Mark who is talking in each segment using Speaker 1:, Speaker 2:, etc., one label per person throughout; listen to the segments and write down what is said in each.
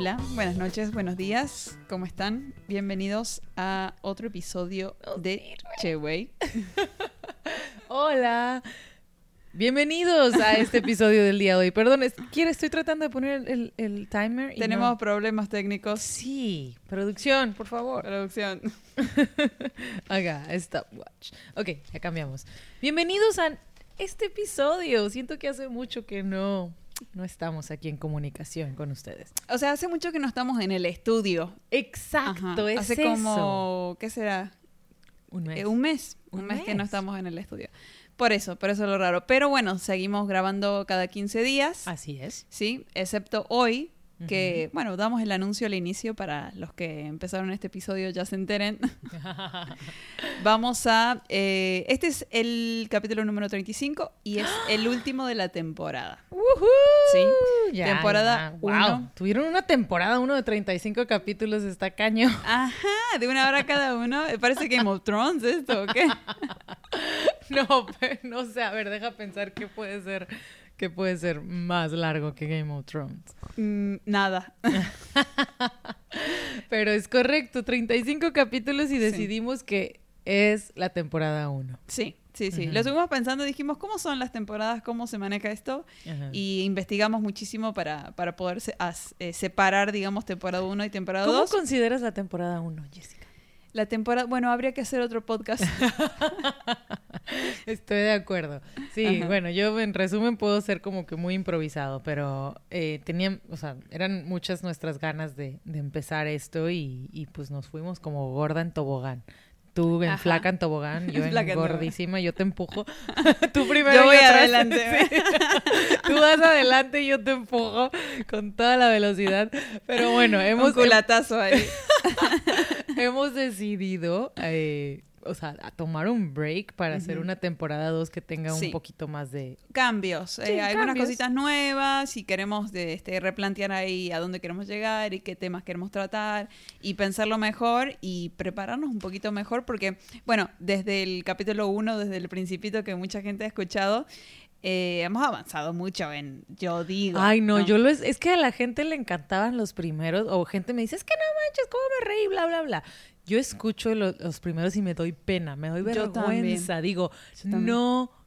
Speaker 1: Hola, buenas noches, buenos días, ¿cómo están? Bienvenidos a otro episodio de Cheway.
Speaker 2: Hola. Bienvenidos a este episodio del día de hoy. Perdón, es- quiero- estoy tratando de poner el, el timer. y
Speaker 1: Tenemos
Speaker 2: no.
Speaker 1: problemas técnicos.
Speaker 2: Sí, producción, por favor.
Speaker 1: Producción.
Speaker 2: Haga stopwatch. Ok, ya cambiamos. Bienvenidos a este episodio. Siento que hace mucho que no, no estamos aquí en comunicación con ustedes.
Speaker 1: O sea, hace mucho que no estamos en el estudio.
Speaker 2: Exacto, es
Speaker 1: Hace
Speaker 2: eso.
Speaker 1: como, ¿qué será?
Speaker 2: Un mes.
Speaker 1: Eh, un mes. Un,
Speaker 2: Un
Speaker 1: mes, que no estamos en el estudio. Por eso, por eso es lo raro. Pero bueno, seguimos grabando cada 15 días.
Speaker 2: Así es.
Speaker 1: Sí, excepto hoy, que, bueno, damos el anuncio al inicio para los que empezaron este episodio ya se enteren. Vamos a... eh, este es el capítulo número 35 y es el último de la temporada. Sí.
Speaker 2: Ya,
Speaker 1: Temporada
Speaker 2: ya.
Speaker 1: uno.
Speaker 2: Wow. Tuvieron una temporada uno de 35 capítulos, está caño.
Speaker 1: Ajá, de una hora cada uno. Parece Game of Thrones esto, ¿o qué?
Speaker 2: No, pero no sé, a ver, deja pensar qué puede ser, qué puede ser más largo que Game of Thrones.
Speaker 1: Mm, nada.
Speaker 2: Pero es correcto, 35 capítulos y decidimos que es la temporada 1.
Speaker 1: Sí, sí, sí.
Speaker 2: Ujú.
Speaker 1: Lo estuvimos pensando, dijimos, ¿cómo son las temporadas? ¿Cómo se maneja esto? Y investigamos muchísimo para, para poder se- as- eh, separar, digamos, temporada 1 y temporada
Speaker 2: ¿Cómo
Speaker 1: 2.
Speaker 2: consideras la temporada 1, Jessica?
Speaker 1: La temporada, bueno, habría que hacer otro podcast.
Speaker 2: Estoy de acuerdo. Sí,
Speaker 1: Ajá.
Speaker 2: bueno, yo en resumen puedo ser como que muy improvisado, pero eh, tenían, o sea, eran muchas nuestras ganas de, de empezar esto y, y pues nos fuimos como gorda en tobogán. Tú en
Speaker 1: Ajá.
Speaker 2: flaca en tobogán, yo en gordísima, yo te empujo. Tú primero.
Speaker 1: Yo voy adelante.
Speaker 2: Sí. Tú vas adelante y yo te empujo con toda la velocidad. Pero bueno, hemos,
Speaker 1: Un culatazo ahí.
Speaker 2: Hemos decidido, eh, o sea, a tomar un break para hacer
Speaker 1: Ujú.
Speaker 2: una temporada 2 que tenga
Speaker 1: Sí.
Speaker 2: un poquito más de...
Speaker 1: Cambios, eh,
Speaker 2: Sí,
Speaker 1: algunas
Speaker 2: cambios.
Speaker 1: cositas nuevas, si queremos de, este, replantear ahí a dónde queremos llegar y qué temas queremos tratar y pensarlo mejor y prepararnos un poquito mejor porque, bueno, desde el capítulo 1, desde el principito que mucha gente ha escuchado, eh, hemos avanzado mucho en, yo digo.
Speaker 2: Ay, no, yo lo es, es que a la gente le encantaban los primeros, o gente me dice, es que no manches, ¿cómo me reí? Bla, bla, bla. Yo escucho lo- los primeros y me doy pena, me doy
Speaker 1: Yo
Speaker 2: vergüenza. Digo,
Speaker 1: Yo también.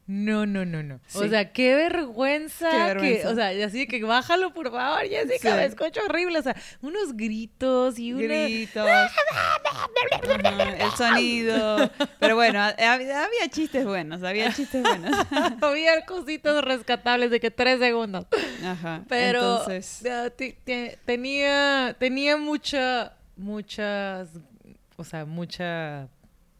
Speaker 2: No, no, no, no. O sea, qué vergüenza.
Speaker 1: Qué
Speaker 2: que-
Speaker 1: vergüenza.
Speaker 2: o sea, así que bájalo, por favor, Jessica,
Speaker 1: Sí.
Speaker 2: me escucho horrible. O sea, unos gritos y una...
Speaker 1: Gritos. El sonido. Pero bueno, ha- había, había chistes buenos, había chistes buenos.
Speaker 2: Había cositas rescatables de que tres segundos.
Speaker 1: Ajá.
Speaker 2: Pero
Speaker 1: Entonces,
Speaker 2: tenía, tenía mucha, muchas, o sea, mucha,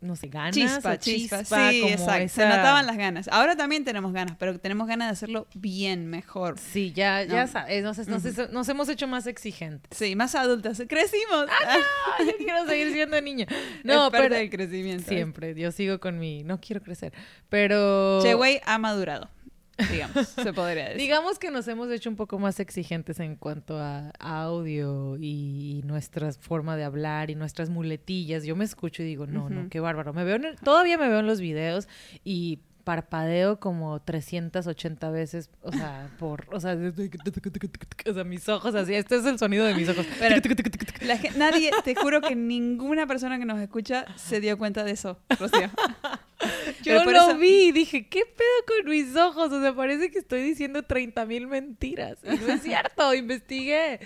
Speaker 2: no sé, ganas.
Speaker 1: chispa, chispa.
Speaker 2: chispa,
Speaker 1: Sí,
Speaker 2: como
Speaker 1: exacto. Se notaban las ganas. Ahora también tenemos ganas, pero tenemos ganas de hacerlo bien, mejor.
Speaker 2: Sí, ya, ya sabes, nos, nos- nos hemos hecho más exigentes.
Speaker 1: Sí, más adultas. Crecimos.
Speaker 2: Ah, yo quiero seguir siendo niña.
Speaker 1: no,
Speaker 2: No,
Speaker 1: es parte
Speaker 2: pero
Speaker 1: del crecimiento.
Speaker 2: siempre, yo sigo con mi, no quiero crecer, pero...
Speaker 1: Che, güey, ha madurado, digamos, se podría decir.
Speaker 2: Digamos que nos hemos hecho un poco más exigentes en cuanto a audio y nuestra forma de hablar y nuestras muletillas. Yo me escucho y digo, no, no, qué bárbaro. Me veo en el- todavía me veo en los videos y parpadeo como 380 veces, o sea, por, o sea, o sea, mis ojos así, este es el sonido de mis ojos.
Speaker 1: Pero- La gen- nadie, te juro que ninguna persona que nos escucha se dio cuenta de eso, Rocío.
Speaker 2: Yo lo
Speaker 1: eso-
Speaker 2: vi y dije, ¿qué pedo con mis ojos? O sea, parece que estoy diciendo 30 mil mentiras. Y no es cierto, investigué.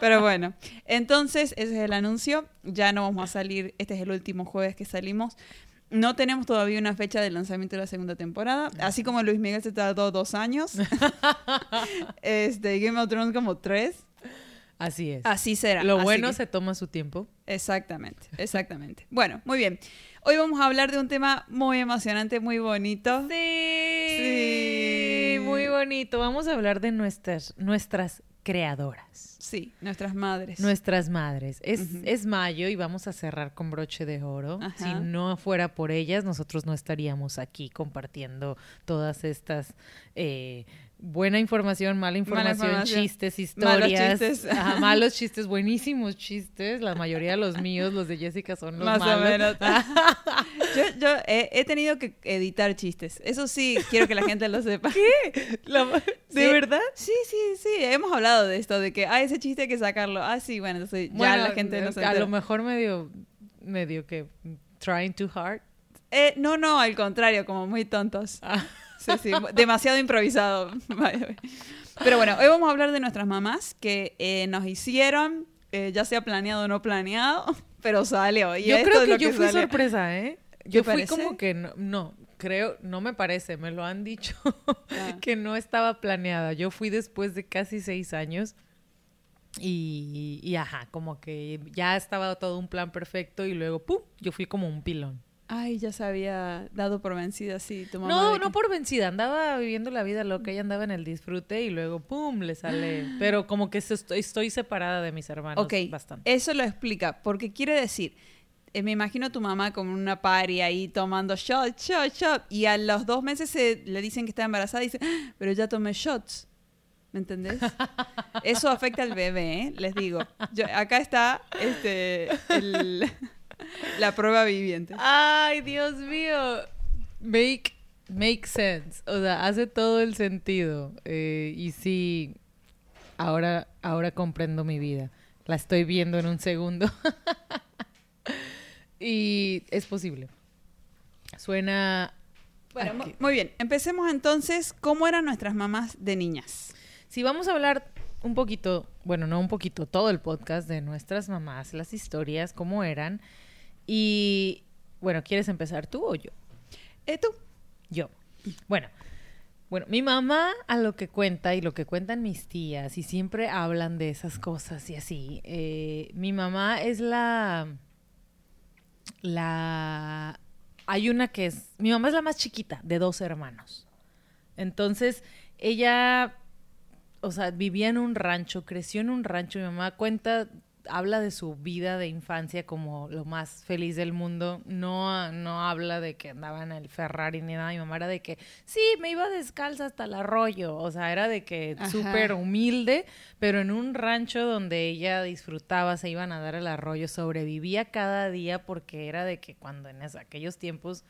Speaker 1: Pero bueno, entonces ese es el anuncio. Ya no vamos a salir, este es el último jueves que salimos. No tenemos todavía una fecha de lanzamiento de la segunda temporada. Así como Luis Miguel se tardó dos años. este, Game of Thrones como tres.
Speaker 2: Así es.
Speaker 1: Así será.
Speaker 2: Lo
Speaker 1: Así
Speaker 2: bueno
Speaker 1: que-
Speaker 2: se toma su tiempo.
Speaker 1: Exactamente, exactamente. Bueno, muy bien. Hoy vamos a hablar de un tema muy emocionante, muy bonito.
Speaker 2: Sí.
Speaker 1: Sí.
Speaker 2: Muy Muy bonito. Vamos a hablar de nuestras, nuestras creadoras.
Speaker 1: Sí, nuestras madres.
Speaker 2: Nuestras madres. Es, es mayo y vamos a cerrar con broche de oro.
Speaker 1: Ajá.
Speaker 2: Si no fuera por ellas, nosotros no estaríamos aquí compartiendo todas estas eh, buena información, mala información,
Speaker 1: información.
Speaker 2: chistes,
Speaker 1: Malos
Speaker 2: historias.
Speaker 1: chistes.
Speaker 2: Ajá, malos chistes, buenísimos chistes. La mayoría de los míos, los de Jessica, son los
Speaker 1: Más o
Speaker 2: malos.
Speaker 1: menos. yo yo he, he tenido que editar chistes. Eso sí, quiero que la gente lo sepa.
Speaker 2: La- ¿De
Speaker 1: Sí.
Speaker 2: verdad?
Speaker 1: Sí, sí, sí. Hemos hablado de esto, de que, ah, ese chiste hay que sacarlo. Ah, sí, bueno, entonces ya
Speaker 2: Bueno,
Speaker 1: la gente no se
Speaker 2: A lo mejor medio, medio que trying too hard.
Speaker 1: Eh, no, no, al contrario, como muy tontos.
Speaker 2: Ah.
Speaker 1: Sí, sí, demasiado improvisado. Pero bueno, hoy vamos a hablar de nuestras mamás que eh, nos hicieron, eh, ya sea planeado o no planeado, pero salió. Y
Speaker 2: yo
Speaker 1: esto
Speaker 2: creo
Speaker 1: es
Speaker 2: que
Speaker 1: lo
Speaker 2: yo fui sorpresa, ¿eh? Yo fui
Speaker 1: parece?
Speaker 2: como que no, no, creo, no me parece, me lo han dicho,
Speaker 1: Ah.
Speaker 2: que no estaba planeada. Yo fui después de casi seis años y, y ajá, como que ya estaba todo un plan perfecto y luego, ¡pum! Yo fui como un pilón.
Speaker 1: Ay, ya se había dado por vencida, sí, tu mamá.
Speaker 2: No, no por vencida, andaba viviendo la vida loca, ella andaba en el disfrute y luego, ¡pum! le sale. Pero como que estoy, estoy separada de mis hermanos
Speaker 1: Ok,
Speaker 2: bastante.
Speaker 1: eso lo explica, porque quiere decir, eh, me imagino a tu mamá como una party ahí tomando shot, shot, shot, y a los dos meses se- le dicen que está embarazada y dice, "Ah, pero ya tomé shots. ¿Me entendés? Eso afecta al bebé, ¿eh? les digo. Yo- acá está este, el- la prueba viviente.
Speaker 2: Ay, Dios mío. Make, make sense. O sea, hace todo el sentido. Eh, y sí, ahora, ahora comprendo mi vida. La estoy viendo en un segundo. y es posible. Suena.
Speaker 1: Bueno, muy bien. Empecemos entonces. ¿Cómo eran nuestras mamás de niñas?
Speaker 2: Si vamos a hablar un poquito, bueno, no un poquito, todo el podcast de nuestras mamás, las historias, cómo eran. Y bueno, ¿quieres empezar tú o yo?
Speaker 1: Eh, tú.
Speaker 2: Yo. Bueno, bueno, mi mamá a lo que cuenta y lo que cuentan mis tías y siempre hablan de esas cosas y así. eh, mi mamá es la, la, hay una que es, mi mamá es la más chiquita de dos hermanos. Entonces ella, o sea, vivía en un rancho, creció en un rancho. Mi mamá cuenta habla de su vida de infancia como lo más feliz del mundo. No, no habla de que andaba en el Ferrari ni nada. Mi mamá era de que, sí, me iba descalza hasta el arroyo. O sea, era de que súper humilde, pero en un rancho donde ella disfrutaba, se iban a dar el arroyo, sobrevivía cada día porque era de que cuando en es- aquellos tiempos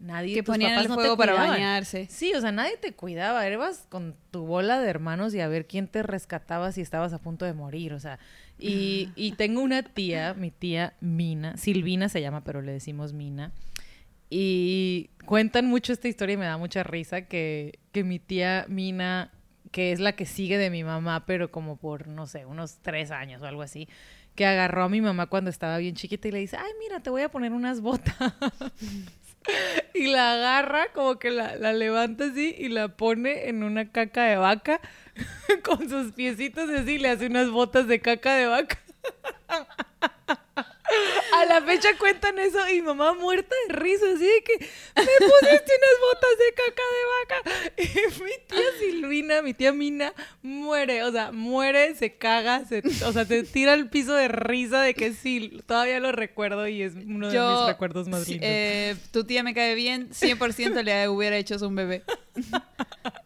Speaker 2: nadie
Speaker 1: Que ponían el
Speaker 2: no
Speaker 1: fuego para
Speaker 2: cuidaban.
Speaker 1: bañarse.
Speaker 2: Sí, o sea, nadie te cuidaba. Eras con tu bola de hermanos y a ver quién te rescataba si estabas a punto de morir. O sea, y, y tengo una tía, mi tía Mina, Silvina se llama, pero le decimos Mina. Y cuentan mucho esta historia y me da mucha risa que, que mi tía Mina, que es la que sigue de mi mamá, pero como por, no sé, unos tres años o algo así, que agarró a mi mamá cuando estaba bien chiquita y le dice, ay, mira, te voy a poner unas botas. y la agarra, como que la, la levanta así y la pone en una caca de vaca con sus piecitos así, le hace unas botas de caca de vaca. A la fecha cuentan eso y mamá muerta de risa, así de que me pusiste unas botas de caca de vaca. Y mi tía Silvina, mi tía Mina, muere, o sea, muere, se caga, se, o sea, te tira al piso de risa de que sí, todavía lo recuerdo y es uno de mis recuerdos más lindos.
Speaker 1: eh, tu tía me cae bien, 100% le hubiera hecho eso un bebé.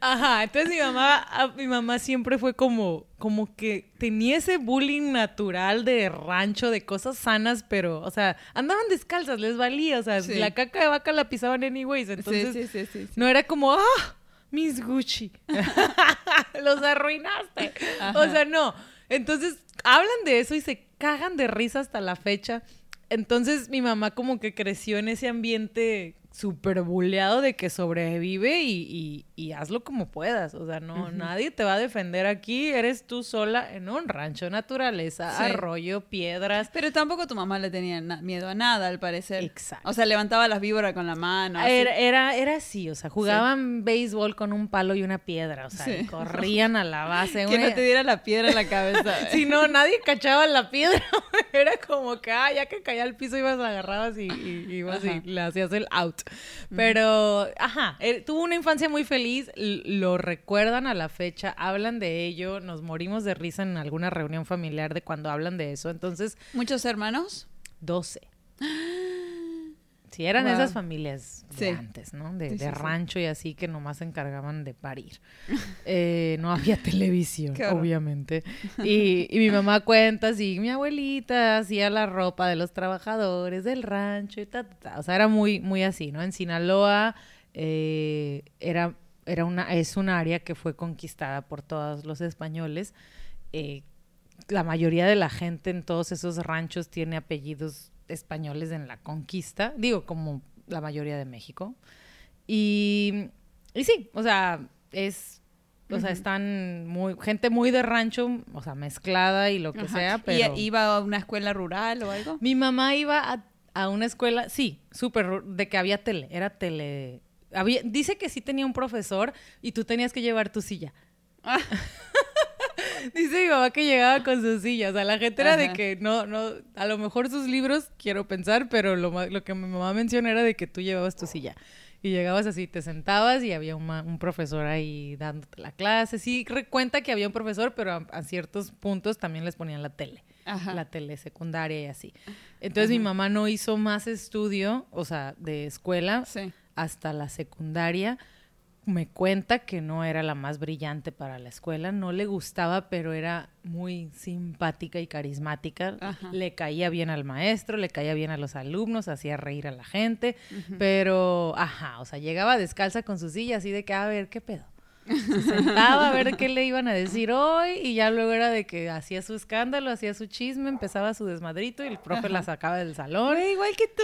Speaker 2: Ajá, entonces mi mamá, a- mi mamá siempre fue como, como que tenía ese bullying natural de rancho, de cosas sanas, pero, o sea, andaban descalzas, les valía, o sea,
Speaker 1: Sí.
Speaker 2: la caca de vaca la pisaban anyways, entonces
Speaker 1: sí,
Speaker 2: no era como, ah, mis Gucci, los arruinaste, o sea, no, entonces hablan de eso y se cagan de risa hasta la fecha, entonces mi mamá como que creció en ese ambiente súper buleado de que sobrevive y, y- y hazlo como puedas. O sea, no, nadie te va a defender aquí. Eres tú sola en un rancho, naturaleza,
Speaker 1: Sí.
Speaker 2: arroyo, piedras.
Speaker 1: Pero tampoco tu mamá le tenía miedo a nada, al parecer.
Speaker 2: Exacto.
Speaker 1: O sea, levantaba las víboras con la mano. así.
Speaker 2: Era, era, era así, o sea, jugaban béisbol con un palo y una piedra, o sea,
Speaker 1: Sí.
Speaker 2: corrían a la base.
Speaker 1: Que
Speaker 2: una-
Speaker 1: no te diera la piedra en la cabeza.
Speaker 2: Si no, nadie cachaba la piedra. Era como que, ah, ya que caía al piso ibas agarrabas y, ibas y le hacías el out. Pero, ajá, eh, tuvo una infancia muy feliz, lo recuerdan a la fecha, hablan de ello, nos morimos de risa en alguna reunión familiar de cuando hablan de eso. Entonces,
Speaker 1: ¿Muchos hermanos?
Speaker 2: 12. Sí, eran
Speaker 1: Wow.
Speaker 2: esas familias de
Speaker 1: Sí.
Speaker 2: antes, ¿no? De,
Speaker 1: Sí,
Speaker 2: de
Speaker 1: sí,
Speaker 2: rancho y así que nomás se encargaban de parir. Eh, no había televisión, obviamente. Y, y mi mamá cuenta así, mi abuelita hacía la ropa de los trabajadores del rancho y ta, ta, ta. O sea, era muy, muy así, ¿no? En Sinaloa eh, era, era una, es un área que fue conquistada por todos los españoles. Eh, la mayoría de la gente en todos esos ranchos tiene apellidos españoles en la conquista, digo, como la mayoría de México. Y, y sí, o sea, es, o sea, están muy, gente muy de rancho, o sea, mezclada y lo que
Speaker 1: Ajá.
Speaker 2: sea,
Speaker 1: ¿Y
Speaker 2: pero...
Speaker 1: iba a una escuela rural o algo?
Speaker 2: Mi mamá iba a, a una escuela, sí, súper, de que había tele, era tele. Había, dice que sí tenía un profesor y tú tenías que llevar tu silla.
Speaker 1: Ah.
Speaker 2: Dice mi mamá que llegaba con sus sillas. O sea, la gente era de que no, no, a lo mejor sus libros, quiero pensar, pero lo, lo que mi mamá menciona era de que tú llevabas tu silla. Y llegabas así, te sentabas y había un, profesor ahí dándote la clase. Sí, re- cuenta que había un profesor, pero a, a ciertos puntos también les ponían la tele
Speaker 1: Ajá.
Speaker 2: la tele secundaria y así. Entonces mi mamá no hizo más estudio, o sea, de escuela
Speaker 1: Sí.
Speaker 2: hasta la secundaria. Me cuenta que no era la más brillante para la escuela, no le gustaba, pero era muy simpática y carismática.
Speaker 1: Ajá.
Speaker 2: Le caía bien al maestro, le caía bien a los alumnos, hacía reír a la gente, pero, ajá, o sea, llegaba descalza con su silla así de que, a ver, ¿qué pedo? Se sentaba a ver qué le iban a decir hoy y ya luego era de que hacía su escándalo, hacía su chisme, empezaba su desmadrito y el profe la sacaba del salón
Speaker 1: Güey, igual que tú.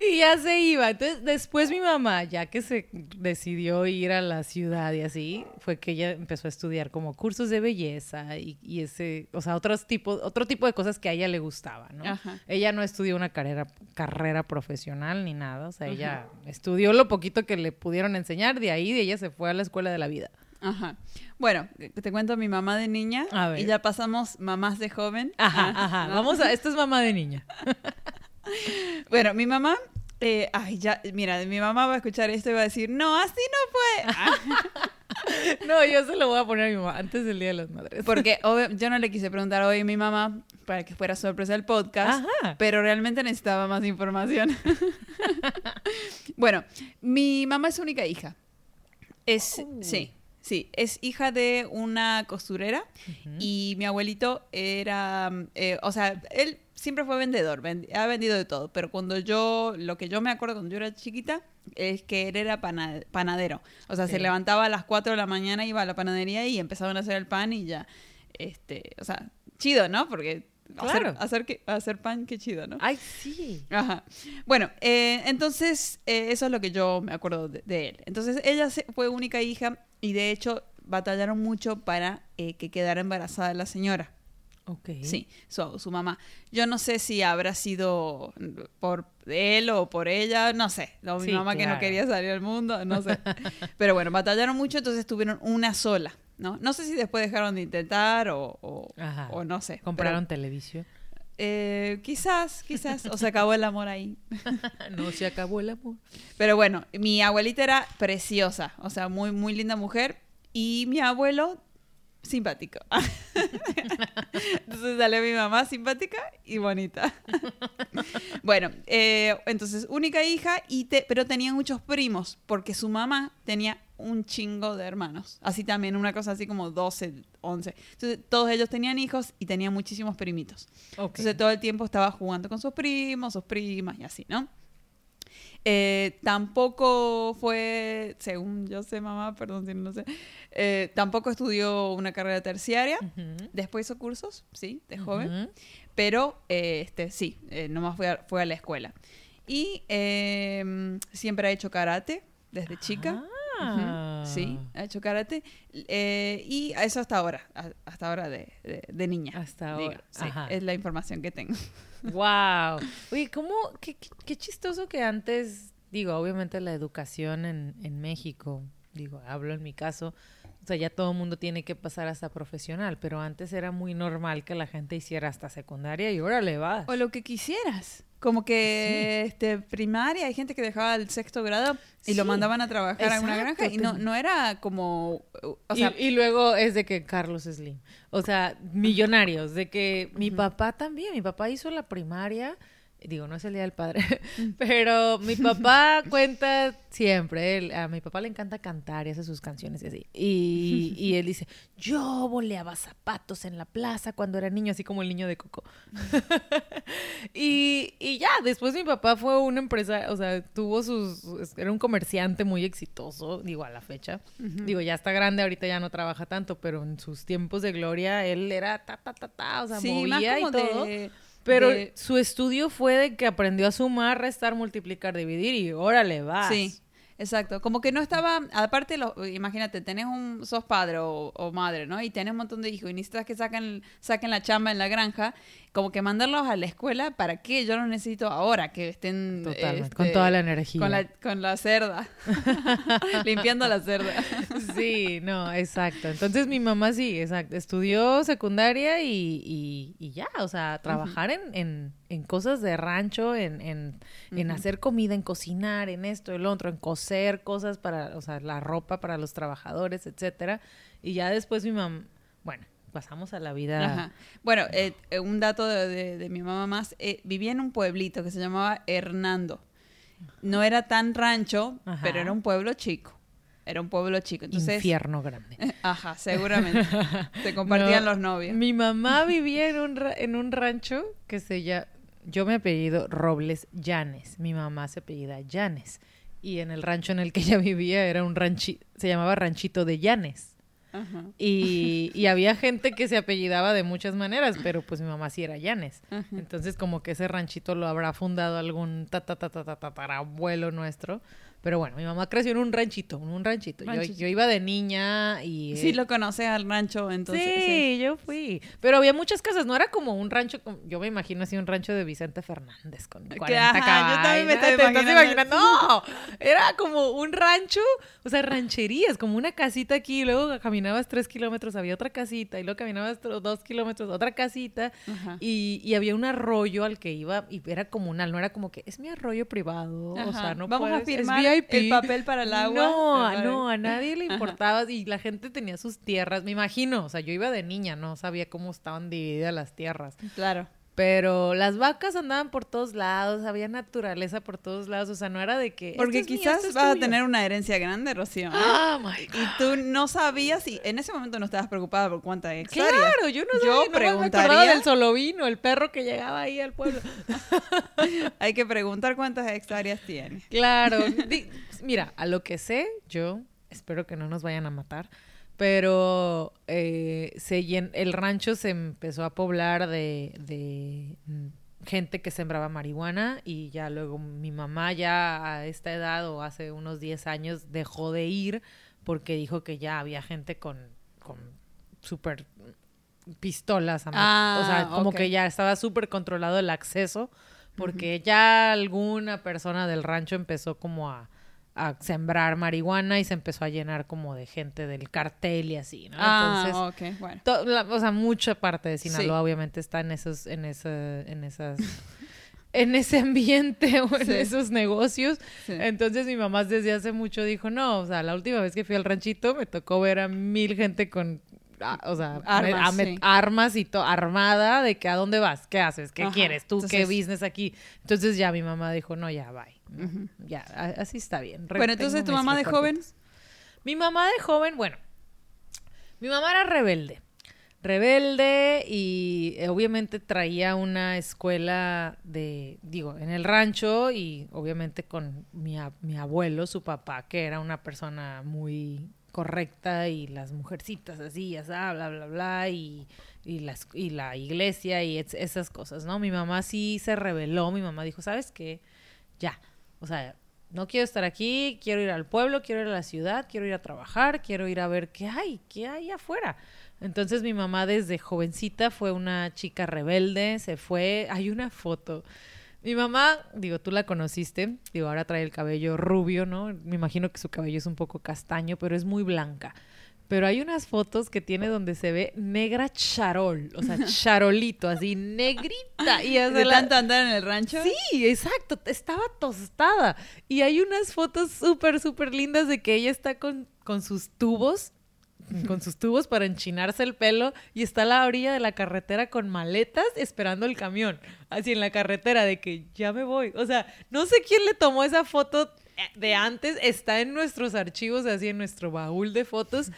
Speaker 2: y ya se iba. Entonces, después mi mamá, ya que se decidió ir a la ciudad y así, fue que ella empezó a estudiar como cursos de belleza y, y ese, o sea, otros tipos, otro tipo de cosas que a ella le gustaba, ¿no?
Speaker 1: Ajá.
Speaker 2: Ella no estudió una carrera, carrera profesional ni nada, o sea, ella estudió lo poquito que le pudieron enseñar, de ahí de ella se fue a la escuela de la vida.
Speaker 1: Ajá. Bueno, te cuento mi mamá de niña
Speaker 2: A ver.
Speaker 1: y ya pasamos mamás de joven.
Speaker 2: Ajá,
Speaker 1: Ah,
Speaker 2: ajá.
Speaker 1: ¿no?
Speaker 2: Vamos a, esto es mamá de niña.
Speaker 1: Bueno, mi mamá, eh, ay, ya, mira, mi mamá va a escuchar esto y va a decir, no, así no fue.
Speaker 2: No, yo se lo voy a poner a mi mamá antes del Día de las Madres.
Speaker 1: Porque obvio, yo no le quise preguntar hoy a mi mamá para que fuera sorpresa del podcast,
Speaker 2: Ajá.
Speaker 1: pero realmente necesitaba más información. bueno, mi mamá es única hija. Es,
Speaker 2: Oh.
Speaker 1: sí, sí, es hija de una costurera y mi abuelito era, eh, o sea, él siempre fue vendedor, ven- ha vendido de todo, pero cuando yo, lo que yo me acuerdo cuando yo era chiquita es que él era pana- panadero, o sea, se levantaba a las 4 de la mañana, iba a la panadería y empezaban a hacer el pan y ya, este, o sea, chido, ¿no? Porque
Speaker 2: Claro.
Speaker 1: hacer, que- hacer pan, qué chido, ¿no?
Speaker 2: Ay, sí.
Speaker 1: Ajá. Bueno, eh, entonces eh, eso es lo que yo me acuerdo de, de él. Entonces ella se- fue única hija y de hecho batallaron mucho para eh, que quedara embarazada la señora.
Speaker 2: Ok.
Speaker 1: Sí, su, su mamá. Yo no sé si habrá sido por él o por ella, no sé. Mi
Speaker 2: Sí,
Speaker 1: mamá que no
Speaker 2: claro.
Speaker 1: quería salir al mundo, no sé. Pero bueno, batallaron mucho, entonces tuvieron una sola, ¿no? No sé si después dejaron de intentar o, o, no sé.
Speaker 2: Compraron televisión.
Speaker 1: Eh, quizás, quizás, o se acabó el amor ahí.
Speaker 2: no se acabó el amor.
Speaker 1: Pero bueno, mi abuelita era preciosa, o sea, muy, muy linda mujer. Y mi abuelo, simpático. entonces salió mi mamá simpática y bonita. bueno, eh, entonces única hija, y te, pero tenía muchos primos, porque su mamá tenía un chingo de hermanos. Así también, una cosa así como 12, 11. Entonces todos ellos tenían hijos y tenía muchísimos primitos. Entonces todo el tiempo estaba jugando con sus primos, sus primas y así, ¿no? Eh, tampoco fue, según yo sé, mamá, perdón si no sé, eh, tampoco estudió una carrera terciaria. Después hizo cursos, sí, de joven. Pero, eh, este, sí, nomás fue a, fue a la escuela. Y eh, siempre ha hecho karate desde chica.
Speaker 2: Ah.
Speaker 1: Sí, ha hecho karate. Eh, y eso hasta ahora, hasta ahora de, de- de niña.
Speaker 2: Hasta
Speaker 1: digo,
Speaker 2: ahora,
Speaker 1: sí,
Speaker 2: ajá.
Speaker 1: es la información que tengo.
Speaker 2: Wow. Oye, ¿cómo? Qué, qué- qué chistoso que antes, digo, obviamente la educación en, en México, digo, hablo en mi caso, o sea, ya todo el mundo tiene que pasar hasta profesional, pero antes era muy normal que la gente hiciera hasta secundaria y ahora le vas.
Speaker 1: O lo que quisieras. Como que este primaria hay gente que dejaba el sexto grado y lo mandaban a trabajar a una
Speaker 2: exacto,
Speaker 1: granja y no, no era como... O
Speaker 2: Y-
Speaker 1: sea,
Speaker 2: y, luego es de que Carlos Slim. O sea, millonarios. De que mi papá también. Mi papá hizo la primaria. Digo, no es el Día del Padre. pero mi papá cuenta siempre. él- a mi papá le encanta cantar y hace sus canciones y así. Y, y él dice, yo boleaba zapatos en la plaza cuando era niño, así como el niño de Coco. y, y ya, después mi papá fue una empresa, o sea, tuvo sus, era un comerciante muy exitoso, digo, a la fecha. Digo, ya está grande, ahorita ya no trabaja tanto, pero en sus tiempos de gloria él era ta, ta, ta, ta, o sea,
Speaker 1: sí,
Speaker 2: movía y todo.
Speaker 1: de...
Speaker 2: pero
Speaker 1: de-
Speaker 2: su estudio fue de que aprendió a sumar, restar, multiplicar, dividir y órale, vas.
Speaker 1: Sí, exacto. Como que no estaba, aparte, lo, imagínate, tenés un, sos padre o, o madre, ¿no? Y tenés un montón de hijos y necesitas que saquen, saquen la chamba en la granja, como que mandarlos a la escuela, ¿para qué? Yo los necesito ahora, que estén...
Speaker 2: Totalmente,
Speaker 1: este,
Speaker 2: con toda la energía.
Speaker 1: Con la, con la cerda, limpiando la cerda.
Speaker 2: Sí, no, exacto. Entonces mi mamá sí, exacto. Estudió secundaria y, y, y ya, o sea, trabajar en, en, en cosas de rancho, en, en, en hacer comida, en cocinar, en esto, el otro, en coser cosas para, o sea, la ropa para los trabajadores, etcétera. Y ya después mi mamá, pasamos a la vida.
Speaker 1: Ajá. Bueno, eh, eh, un dato de, de- de mi mamá más, eh, vivía en un pueblito que se llamaba Hernando. No era tan rancho,
Speaker 2: Ajá.
Speaker 1: pero era un pueblo chico. Era un pueblo chico. Entonces,
Speaker 2: Infierno grande.
Speaker 1: Ajá, seguramente. Se compartían
Speaker 2: No,
Speaker 1: los novios.
Speaker 2: Mi mamá vivía en un, ra- en un rancho que se llama, yo me apellido Robles Llanes, mi mamá se apellida Llanes. Y en el rancho en el que ella vivía era un ranchi, se llamaba Ranchito de Llanes.
Speaker 1: Ajá.
Speaker 2: Y, y había gente que se apellidaba de muchas maneras, pero pues mi mamá sí era Llanes.
Speaker 1: Ajá.
Speaker 2: Entonces como que ese ranchito lo habrá fundado algún ta ta ta ta ta tatarabuelo nuestro. Pero bueno, mi mamá creció en un ranchito, en un ranchito. Yo,
Speaker 1: Ranchito.
Speaker 2: yo iba de niña y...
Speaker 1: Sí,
Speaker 2: eh,
Speaker 1: lo conoces al rancho, entonces.
Speaker 2: sí,
Speaker 1: sí.
Speaker 2: yo fui. Pero había muchas casas, no era como un rancho, yo me imagino así un rancho de Vicente Fernández con 40
Speaker 1: ajá, yo también me
Speaker 2: ¿Te estás
Speaker 1: imaginando
Speaker 2: No, era como un rancho, o sea, rancherías, como una casita aquí, y luego caminabas tres kilómetros, había otra casita, y luego caminabas dos kilómetros, otra casita, y, y había un arroyo al que iba, y era comunal, no era como que es mi arroyo privado, o sea, no
Speaker 1: Vamos a
Speaker 2: puedes- es
Speaker 1: firmar
Speaker 2: VIP.
Speaker 1: el papel para el agua.
Speaker 2: No, no, a nadie le
Speaker 1: Ajá.
Speaker 2: importaba y la gente tenía sus tierras, me imagino, o sea, yo iba de niña, no sabía cómo estaban divididas las tierras,
Speaker 1: Claro.
Speaker 2: Pero las vacas andaban por todos lados, había naturaleza por todos lados, o sea, no era de que...
Speaker 1: Porque
Speaker 2: "Esto es mío,
Speaker 1: quizás
Speaker 2: esto es
Speaker 1: vas a
Speaker 2: tuyo".
Speaker 1: tener una herencia grande, Rocío. ¿eh?
Speaker 2: Ah, my God.
Speaker 1: Y tú no sabías y en ese momento no estabas preocupada por cuántas hectáreas.
Speaker 2: Claro, yo no
Speaker 1: Yo
Speaker 2: sabía, no me acordaba
Speaker 1: preguntaría-
Speaker 2: del solovino, el perro que llegaba ahí al pueblo.
Speaker 1: Hay que preguntar cuántas hectáreas tienes.
Speaker 2: Claro. Mira, a lo que sé, yo espero que no nos vayan a matar, pero eh, se llen- el rancho se empezó a poblar de, de, mm, gente que sembraba marihuana y ya luego mi mamá ya a esta edad o hace unos 10 años dejó de ir porque dijo que ya había gente con, con súper pistolas,
Speaker 1: Ah,
Speaker 2: o sea, como
Speaker 1: ok.
Speaker 2: que ya estaba súper controlado el acceso porque ya alguna persona del rancho empezó como a, a sembrar marihuana y se empezó a llenar como de gente del cartel y así, ¿no?
Speaker 1: Ah,
Speaker 2: Entonces,
Speaker 1: ok, bueno.
Speaker 2: to- la- o sea, mucha parte de Sinaloa
Speaker 1: Sí.
Speaker 2: obviamente está en esos, en esa, en esas, en ese ambiente o en
Speaker 1: Sí.
Speaker 2: esos negocios.
Speaker 1: Sí.
Speaker 2: Entonces mi mamá desde hace mucho dijo, no, o sea, la última vez que fui al ranchito me tocó ver a mil gente con, o sea,
Speaker 1: Armas,
Speaker 2: me- a me-
Speaker 1: sí.
Speaker 2: armas y to- armada de que a dónde vas, qué haces, qué
Speaker 1: Ajá.
Speaker 2: quieres, tú qué business aquí. Entonces ya mi mamá dijo, no, ya, bye. Ya, así está bien. Re-
Speaker 1: Bueno, entonces tu mamá de joven.
Speaker 2: Mi mamá de joven, bueno, mi mamá era rebelde. Rebelde y eh, obviamente traía una escuela de, digo, en el rancho y obviamente con mi, a- mi abuelo, su papá, que era una persona muy correcta y las mujercitas así, ya sabes, bla, bla, bla, y, y, las, y la iglesia y esas cosas, ¿no? Mi mamá sí se rebeló, mi mamá dijo, ¿sabes qué? Ya, o sea, no quiero estar aquí, quiero ir al pueblo, quiero ir a la ciudad, quiero ir a trabajar, quiero ir a ver qué hay, qué hay afuera. Entonces mi mamá desde jovencita fue una chica rebelde, se fue, hay una foto. Mi mamá, digo, tú la conociste, digo, ahora trae el cabello rubio, ¿no? Me imagino que su cabello es un poco castaño, pero es muy blanca. Pero hay unas fotos que tiene donde se ve negra charol, o sea, charolito, así negrita. Y
Speaker 1: ¿De tanto andar en el rancho?
Speaker 2: Sí, exacto, estaba tostada. Y hay unas fotos súper, súper lindas de que ella está con, con sus tubos con sus tubos para enchinarse el pelo y está a la orilla de la carretera con maletas esperando el camión, así en la carretera de que ya me voy. O sea, no sé quién le tomó esa foto de antes, está en nuestros archivos, así en nuestro baúl de fotos.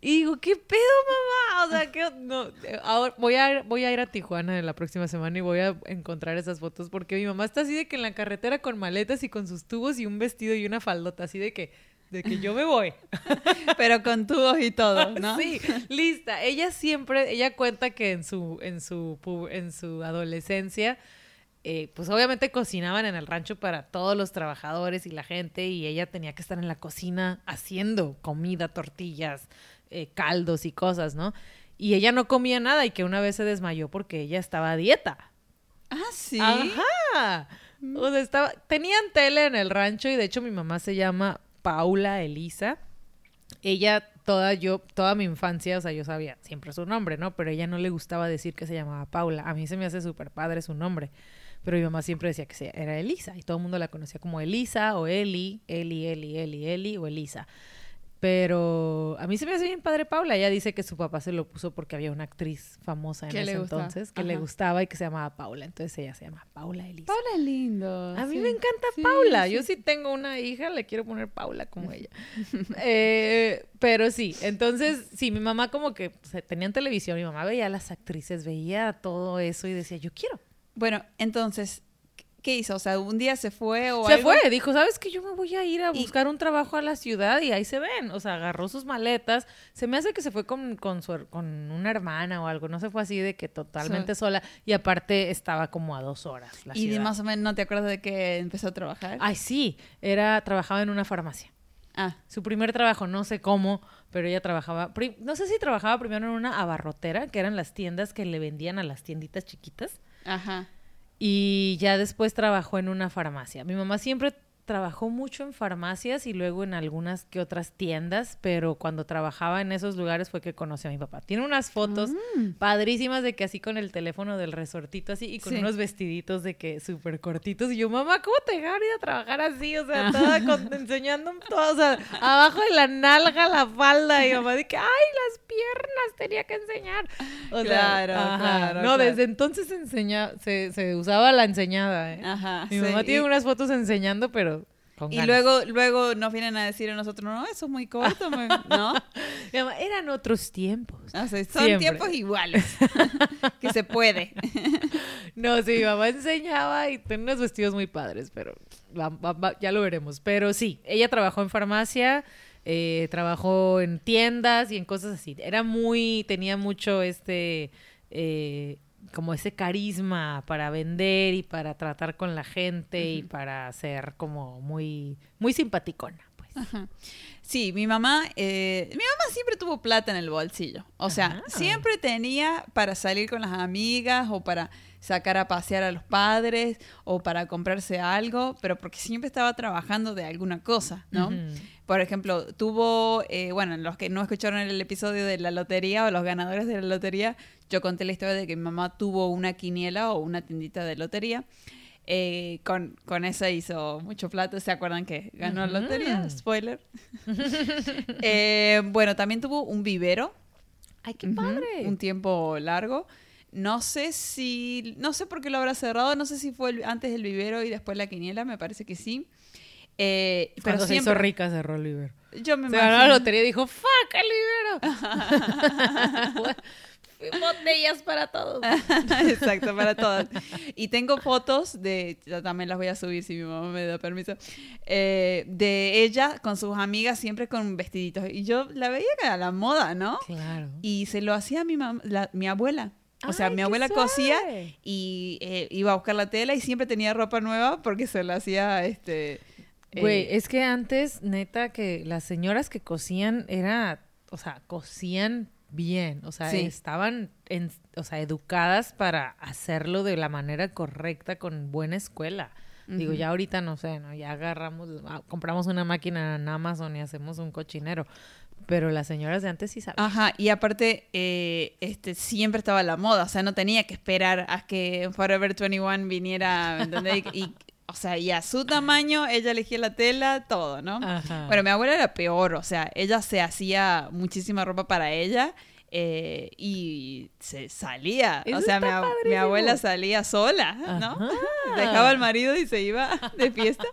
Speaker 2: Y digo, ¿qué pedo, mamá? O sea, que no, ahora voy a, voy a ir a Tijuana en la próxima semana y voy a encontrar esas fotos porque mi mamá está así de que en la carretera con maletas y con sus tubos y un vestido y una faldota, así de que de que yo me voy.
Speaker 1: Pero con tubos y todo, ¿no?
Speaker 2: Sí, lista. Ella siempre, ella cuenta que en su, en su, en su adolescencia, eh, pues obviamente cocinaban en el rancho para todos los trabajadores y la gente y ella tenía que estar en la cocina haciendo comida, tortillas, eh, caldos y cosas, ¿no? Y ella no comía nada y que una vez se desmayó porque ella estaba a dieta.
Speaker 1: Ah, sí.
Speaker 2: Ajá. O sea, estaba, tenían tele en el rancho y de hecho mi mamá se llama Paula Elisa. Ella, toda yo, toda mi infancia, o sea, yo sabía siempre su nombre, ¿no? Pero ella no le gustaba decir que se llamaba Paula. A mí se me hace súper padre su nombre. Pero mi mamá siempre decía que era Elisa y todo el mundo la conocía como Elisa o Eli, Eli, Eli, Eli, Eli o Elisa. Pero a mí se me hace bien padre Paula. Ella dice que su papá se lo puso porque había una actriz famosa en ese entonces que le gustaba y que se llamaba Paula. Entonces ella se llama Paula Elisa.
Speaker 1: Paula es lindo.
Speaker 2: A mí me encanta Paula. Yo sí tengo una hija, le quiero poner Paula como ella. Eh, pero sí, entonces sí, mi mamá como que tenía en televisión, mi mamá veía a las actrices, veía todo eso y decía, yo quiero.
Speaker 1: Bueno, entonces ¿Qué hizo? O sea, un día se fue o
Speaker 2: Se fue, dijo, ¿sabes qué? Yo me voy a ir a buscar un trabajo a la ciudad y ahí se ven. O sea, agarró sus maletas. Se me hace que se fue con, con, su, con una hermana o algo. No se fue así de que totalmente sola. Y aparte estaba como a dos horas.
Speaker 1: ¿Y más o menos no te acuerdas de que empezó a trabajar?
Speaker 2: Ay, sí. Era, trabajaba en una farmacia.
Speaker 1: Ah.
Speaker 2: Su primer trabajo, no sé cómo, pero ella trabajaba, no sé si trabajaba primero en una abarrotera, que eran las tiendas que le vendían a las tienditas chiquitas.
Speaker 1: Ajá
Speaker 2: y ya después trabajó en una farmacia. Mi mamá siempre trabajó mucho en farmacias y luego en algunas que otras tiendas, pero cuando trabajaba en esos lugares fue que conocí a mi papá. Tiene unas fotos mm. padrísimas de que así con el teléfono del resortito así y con unos vestiditos de que súper cortitos. Y yo, mamá, ¿cómo te dejaron ir a trabajar así? O sea, toda enseñando todo, o sea, abajo de la nalga, la falda. Y mamá de que, ay, las piernas tenía que enseñar.
Speaker 1: claro, claro.
Speaker 2: No, desde entonces enseña, se, se usaba la enseñada. ¿eh?
Speaker 1: Ajá.
Speaker 2: Mi mamá tiene unas fotos enseñando, pero
Speaker 1: y luego, luego nos vienen a decir a nosotros, no, eso es muy corto, ¿no?
Speaker 2: Eran otros tiempos.
Speaker 1: son tiempos iguales, que se puede.
Speaker 2: no, sí, mi mamá enseñaba y tenía unos vestidos muy padres, pero ya lo veremos. Pero sí, ella trabajó en farmacia, eh, trabajó en tiendas y en cosas así. Era muy, tenía mucho este... Eh, como ese carisma para vender y para tratar con la gente y para ser como muy, muy simpaticona. Pues.
Speaker 1: Sí, mi mamá, eh, mi mamá siempre tuvo plata en el bolsillo. O sea, siempre tenía para salir con las amigas o para sacar a pasear a los padres o para comprarse algo, pero porque siempre estaba trabajando de alguna cosa, ¿no? Por ejemplo, tuvo, eh, bueno, los que no escucharon el episodio de la lotería o los ganadores de la lotería, yo conté la historia de que mi mamá tuvo una quiniela o una tiendita de lotería. Eh, con, con eso hizo mucho plato. ¿Se acuerdan que ganó la lotería? Spoiler. Eh, bueno, también tuvo un vivero.
Speaker 2: ¡Ay, qué padre!
Speaker 1: Un tiempo largo. No sé si, no sé por qué lo habrá cerrado, no sé si fue antes el vivero y después la quiniela, me parece que sí.
Speaker 2: Eh, pero Cuando siempre... se hizo rica cerró el vivero.
Speaker 1: Yo me
Speaker 2: se ganó la lotería y dijo, ¡fuck el vivero! botellas para todos.
Speaker 1: Exacto, para todas. Y tengo fotos de, también las voy a subir si mi mamá me da permiso, eh, de ella con sus amigas siempre con vestiditos. Y yo la veía que era la moda, ¿no?
Speaker 2: Claro.
Speaker 1: Y se lo hacía mi, mi abuela. O sea, mi abuela cosía y eh, iba a buscar la tela y siempre tenía ropa nueva porque se la hacía este...
Speaker 2: Güey, eh, es que antes, neta, que las señoras que cosían era, o sea, cosían bien, o sea, estaban en, o sea, educadas para hacerlo de la manera correcta con buena escuela. Digo, ya ahorita no sé, ¿no? Ya agarramos, ah, compramos una máquina en Amazon y hacemos un cochinero. Pero las señoras de antes sí sabían.
Speaker 1: Ajá, y aparte, eh, este, siempre estaba la moda, o sea, no tenía que esperar a que Forever 21 viniera, ¿entendés? Y, y, o sea, y a su tamaño, ella elegía la tela, todo, ¿no?
Speaker 2: Ajá.
Speaker 1: Bueno, mi abuela era peor, o sea, ella se hacía muchísima ropa para ella eh, y se salía.
Speaker 2: Eso
Speaker 1: o sea, mi, ab- mi abuela salía sola, ¿no?
Speaker 2: Ajá.
Speaker 1: Dejaba al marido y se iba de fiesta.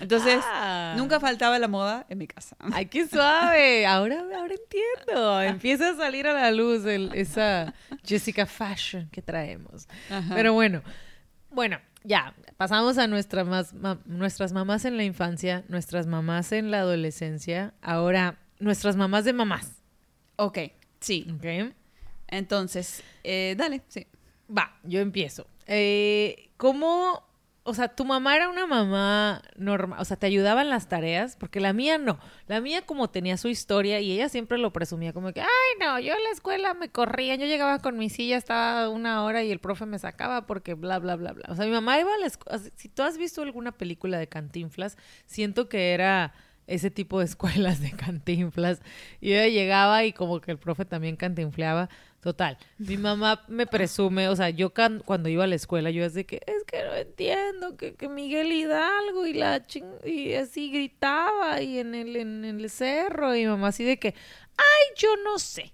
Speaker 1: Entonces,
Speaker 2: Ah.
Speaker 1: nunca faltaba la moda en mi casa.
Speaker 2: Ay, qué suave. Ahora, ahora entiendo. Empieza a salir a la luz el- esa Jessica Fashion que traemos.
Speaker 1: Ajá.
Speaker 2: Pero bueno, bueno, ya. Pasamos a nuestra más, ma- nuestras mamás en la infancia, nuestras mamás en la adolescencia. Ahora, nuestras mamás de mamás.
Speaker 1: Ok, sí.
Speaker 2: ¿ok?
Speaker 1: Entonces, eh, dale, sí.
Speaker 2: Va, yo empiezo. Eh, ¿Cómo, o sea, tu mamá era una mamá normal, o sea, te ayudaba en las tareas? Porque la mía no. La mía como tenía su historia y ella siempre lo presumía como que, ay, no, yo en la escuela me corrían, yo llegaba con mi silla, estaba una hora y el profe me sacaba porque bla, bla, bla, bla. O sea, mi mamá iba a la escuela, si tú has visto alguna película de Cantinflas, siento que era ese tipo de escuelas de cantinflas. Y ella llegaba y como que el profe también cantinfleaba. Total, mi mamá me presume, o sea, yo cuando iba a la escuela, yo de que, es que no entiendo, que, que Miguel Hidalgo y la ching y así gritaba y en el, en el cerro, y mi mamá así de que, ay, yo no sé,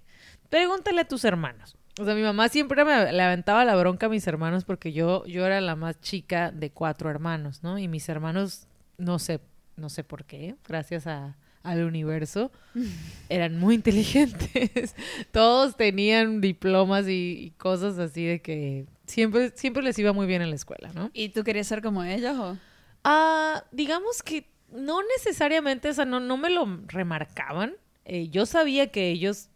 Speaker 2: pregúntale a tus hermanos. O sea, mi mamá siempre me le aventaba la bronca a mis hermanos porque yo, yo era la más chica de cuatro hermanos, ¿no? Y mis hermanos, no sé, no sé por qué, gracias a, al universo, eran muy inteligentes. Todos tenían diplomas y, y cosas así de que siempre, siempre les iba muy bien en la escuela, ¿no?
Speaker 1: ¿Y tú querías ser como ellos o...?
Speaker 2: Ah, digamos que no necesariamente, o sea, no, no me lo remarcaban. Eh, yo sabía que ellos,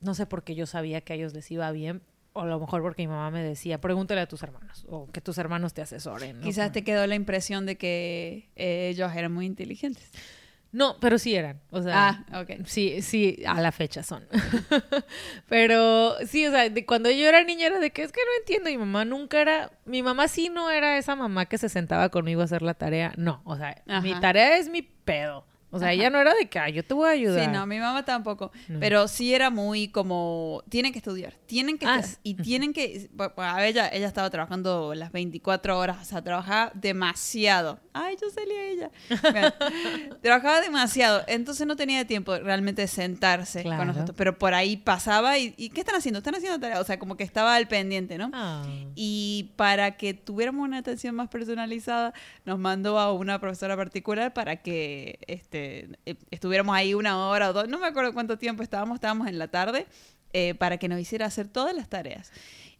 Speaker 2: no sé por qué yo sabía que a ellos les iba bien, o a lo mejor porque mi mamá me decía, pregúntale a tus hermanos, o que tus hermanos te asesoren. ¿no?
Speaker 1: Quizás te quedó la impresión de que eh, ellos eran muy inteligentes.
Speaker 2: No, pero sí eran, o sea...
Speaker 1: Ah, ok.
Speaker 2: Sí, sí, a la fecha son. Pero sí, o sea, de cuando yo era niña era de que es que no entiendo. Mi mamá nunca era. Mi mamá sí no era esa mamá que se sentaba conmigo a hacer la tarea. No, o sea, mi tarea es mi pedo. O sea, ella no era de que "Ay, yo te voy a ayudar.
Speaker 1: Sí, no, mi mamá tampoco.
Speaker 2: No.
Speaker 1: Pero sí era muy como, tienen que estudiar, tienen que
Speaker 2: Ah,
Speaker 1: y tienen que, bu- bu- a ella, ella estaba trabajando las 24 horas, o sea, trabajaba demasiado. Ay, yo salí a ella. Bueno, trabajaba demasiado, entonces no tenía tiempo realmente de sentarse
Speaker 2: Claro.
Speaker 1: con nosotros, pero por ahí pasaba y, ¿y qué están haciendo? Están haciendo tarea, o sea, como que estaba al pendiente, ¿no?
Speaker 2: Ah.
Speaker 1: Y para que tuviéramos una atención más personalizada, nos mandó a una profesora particular para que este, eh, estuviéramos ahí una hora o dos, no me acuerdo cuánto tiempo estábamos, estábamos en la tarde, eh, para que nos hiciera hacer todas las tareas.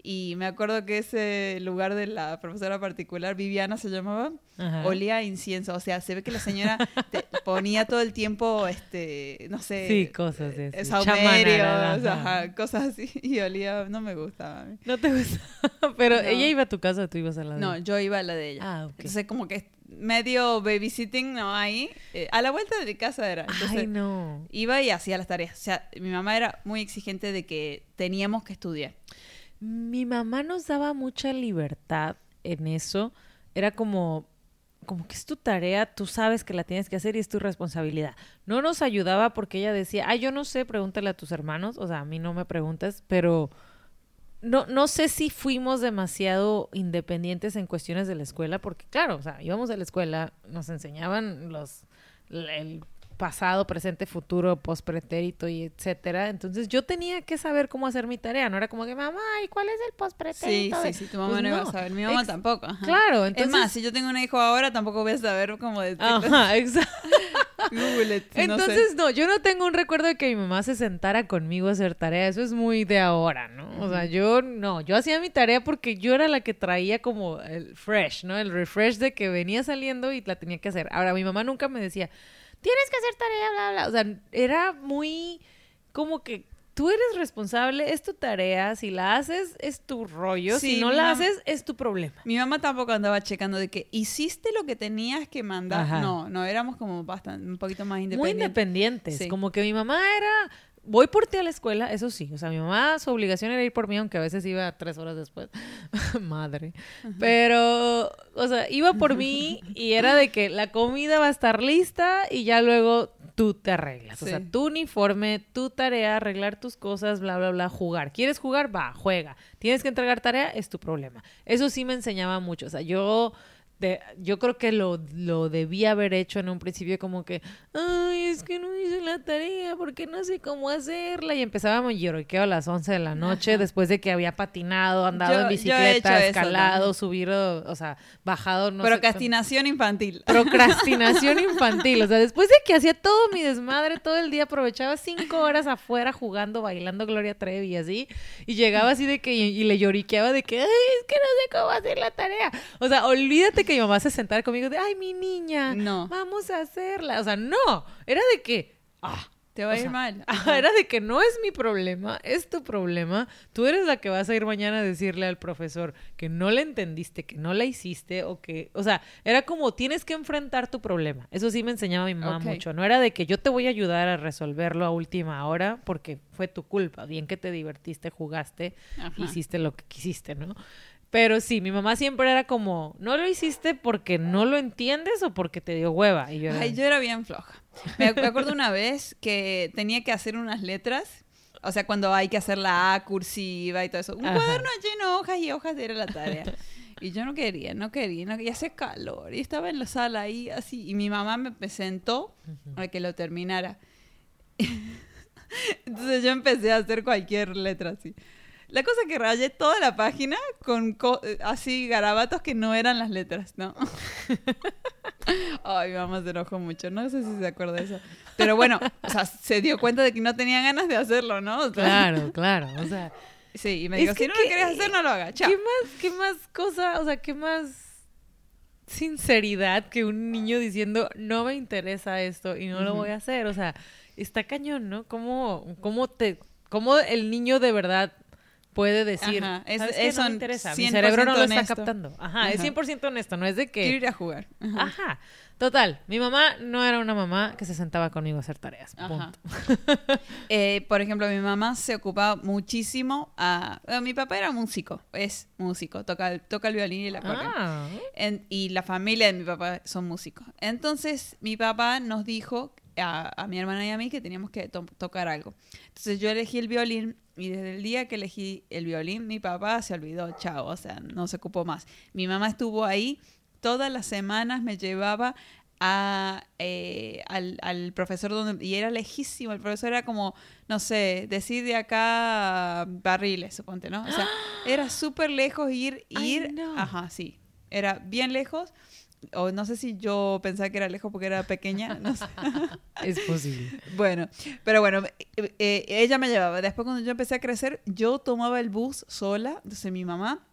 Speaker 1: Y me acuerdo que ese lugar de la profesora particular, Viviana se llamaba,
Speaker 2: Ajá.
Speaker 1: olía a incienso. O sea, se ve que la señora te ponía todo el tiempo, este, no sé,
Speaker 2: Sí, cosas de
Speaker 1: eh,
Speaker 2: Chamanadas,
Speaker 1: ajá, cosas así. Y olía, no me gustaba.
Speaker 2: No te gusta. Pero
Speaker 1: No.
Speaker 2: ella iba a tu casa o tú ibas a la de
Speaker 1: No,
Speaker 2: ella?
Speaker 1: yo iba a la de ella.
Speaker 2: Ah, ok.
Speaker 1: Entonces, como que medio babysitting, ¿no? Ahí. eh, a la vuelta de mi casa era. Entonces,
Speaker 2: Ay, no.
Speaker 1: iba y hacía las tareas. O sea, mi mamá era muy exigente de que teníamos que estudiar.
Speaker 2: Mi mamá nos daba mucha libertad en eso. Era como, como que es tu tarea, tú sabes que la tienes que hacer y es tu responsabilidad. No nos ayudaba porque ella decía, ay, yo no sé, pregúntale a tus hermanos. O sea, a mí no me preguntas, pero no, no sé si fuimos demasiado independientes en cuestiones de la escuela, porque claro, o sea, íbamos a la escuela, nos enseñaban los el pasado, presente, futuro, pospretérito y etcétera. Entonces yo tenía que saber cómo hacer mi tarea, no era como que mamá, ¿y cuál es el
Speaker 1: Sí,
Speaker 2: pospretérito?
Speaker 1: sí,
Speaker 2: de-?"
Speaker 1: sí, tu mamá
Speaker 2: Pues
Speaker 1: no iba a saber. Mi mamá
Speaker 2: Ex-
Speaker 1: tampoco. ajá.
Speaker 2: Claro, entonces
Speaker 1: Es más, si yo tengo un hijo ahora, tampoco voy a saber cómo decirlo.
Speaker 2: Ajá, exacto.
Speaker 1: Google it, no sé.
Speaker 2: Entonces, no, yo no tengo un recuerdo de que mi mamá se sentara conmigo a hacer tarea. Eso es muy de ahora, ¿no? O sea, yo no, yo hacía mi tarea porque yo era la que traía como el fresh, ¿no? El refresh de que venía saliendo y la tenía que hacer. Ahora, mi mamá nunca me decía, tienes que hacer tarea, bla, bla. O sea, era muy como que tú eres responsable, es tu tarea. Si la haces, es tu rollo.
Speaker 1: Sí,
Speaker 2: si no la haces, es tu problema.
Speaker 1: Mi mamá tampoco andaba checando de que hiciste lo que tenías que mandar.
Speaker 2: Ajá.
Speaker 1: No, no, éramos como bastante, un poquito más
Speaker 2: muy
Speaker 1: independientes.
Speaker 2: independientes.
Speaker 1: Sí.
Speaker 2: Como que mi mamá era, voy por ti a la escuela, eso sí. O sea, mi mamá, su obligación era ir por mí, aunque a veces iba tres horas después. Madre. Pero, o sea, iba por mí y era de que la comida va a estar lista y ya luego tú te arreglas. O sea, tu uniforme, tu tarea, arreglar tus cosas, bla, bla, bla, jugar. ¿Quieres jugar? Va, juega. ¿Tienes que entregar tarea? Es tu problema. Eso sí me enseñaba mucho. O sea, yo... yo creo que lo, lo debía haber hecho en un principio como que, ay, es que no hice la tarea porque no sé cómo hacerla. Y empezaba a lloriqueo a las 11 de la noche
Speaker 1: Ajá.
Speaker 2: después de que había patinado, andado
Speaker 1: Yo-
Speaker 2: en
Speaker 1: he
Speaker 2: bicicleta,
Speaker 1: eso
Speaker 2: escalado,
Speaker 1: también.
Speaker 2: subido, o sea, bajado, no sé.
Speaker 1: Procrastinación infantil.
Speaker 2: Procrastinación infantil. O sea, después de que hacía todo mi desmadre todo el día, aprovechaba cinco horas afuera jugando, bailando Gloria Trevi y así. Y llegaba así de que, y, le lloriqueaba de que, ay, es que no sé cómo hacer la tarea. O sea, olvídate que mi mamá se sentara conmigo de, ay, mi niña,
Speaker 1: No.
Speaker 2: vamos a hacerla. O sea, no. Era de que, ah.
Speaker 1: Te va a ir
Speaker 2: sea,
Speaker 1: mal.
Speaker 2: Ajá, era de que no es mi problema, es tu problema. Tú eres la que vas a ir mañana a decirle al profesor que no le entendiste, que no la hiciste o que, o sea, era como tienes que enfrentar tu problema. Eso sí me enseñaba mi mamá mucho. No era de que yo te voy a ayudar a resolverlo a última hora porque fue tu culpa. Bien que te divertiste, jugaste,
Speaker 1: Ajá.
Speaker 2: hiciste lo que quisiste, ¿no? Pero sí, mi mamá siempre era como, no lo hiciste porque no lo entiendes o porque te dio hueva. Y yo era,
Speaker 1: Ay, yo era bien floja. Me ac- me acuerdo una vez que tenía que hacer unas letras. O sea, cuando hay que hacer la A cursiva y todo eso. Un
Speaker 2: Ajá.
Speaker 1: cuaderno lleno de hojas y hojas era la tarea. Y yo no quería, no quería, no quería. Hace calor. Y estaba en la sala ahí así. Y mi mamá me, sentó a que lo terminara. Entonces yo empecé a hacer cualquier letra así. La cosa que rayé toda la página con co- eh, así garabatos que no eran las letras, ¿no? Ay, mamá se enojó mucho. No sé si se acuerda de eso. Pero bueno, o sea, se dio cuenta de que no tenía ganas de hacerlo, ¿no? O sea,
Speaker 2: Claro, claro. O sea,
Speaker 1: Sí, y me
Speaker 2: Es
Speaker 1: dijo,
Speaker 2: que
Speaker 1: si no lo querías hacer, no lo hagas. Chao.
Speaker 2: ¿Qué más, qué más cosa, o sea, qué más sinceridad que un niño diciendo no me interesa esto y no lo voy a hacer? O sea, está cañón, ¿no? ¿Cómo, cómo te, cómo el niño de verdad puede decir,
Speaker 1: Ajá, es-
Speaker 2: ¿sabes qué?
Speaker 1: es
Speaker 2: no me interesa, mi
Speaker 1: 100%
Speaker 2: cerebro no lo está captando. Ajá, es
Speaker 1: Ajá.
Speaker 2: 100% honesto, no es de
Speaker 1: Quiero
Speaker 2: que...
Speaker 1: ir a jugar. Ajá.
Speaker 2: Ajá, total, mi mamá no era una mamá que se sentaba conmigo a hacer tareas, punto.
Speaker 1: Eh, por ejemplo, mi mamá se ocupaba muchísimo a... bueno, mi papá era músico, es músico, toca, el- toca el violín y acordeón.
Speaker 2: Ah,
Speaker 1: En- y la familia de mi papá son músicos. Entonces, mi papá nos dijo a, a mi hermana y a mí que teníamos que to- tocar algo. Entonces, yo elegí el violín y desde el día que elegí el violín, mi papá se olvidó, chao, o sea, no se ocupó más. Mi mamá estuvo ahí todas las semanas, me llevaba a, eh, al, al profesor donde, y era lejísimo, el profesor era como, no sé, decir de acá barriles, suponte, ¿no? O sea, era súper lejos ir,
Speaker 2: Ay,
Speaker 1: ir,
Speaker 2: no.
Speaker 1: ajá, sí, era bien lejos, o no sé si yo pensaba que era lejos porque era pequeña, no sé.
Speaker 2: es posible.
Speaker 1: Bueno, pero bueno, eh, eh, ella me llevaba. Después cuando yo empecé a crecer, yo tomaba el bus sola, entonces mi mamá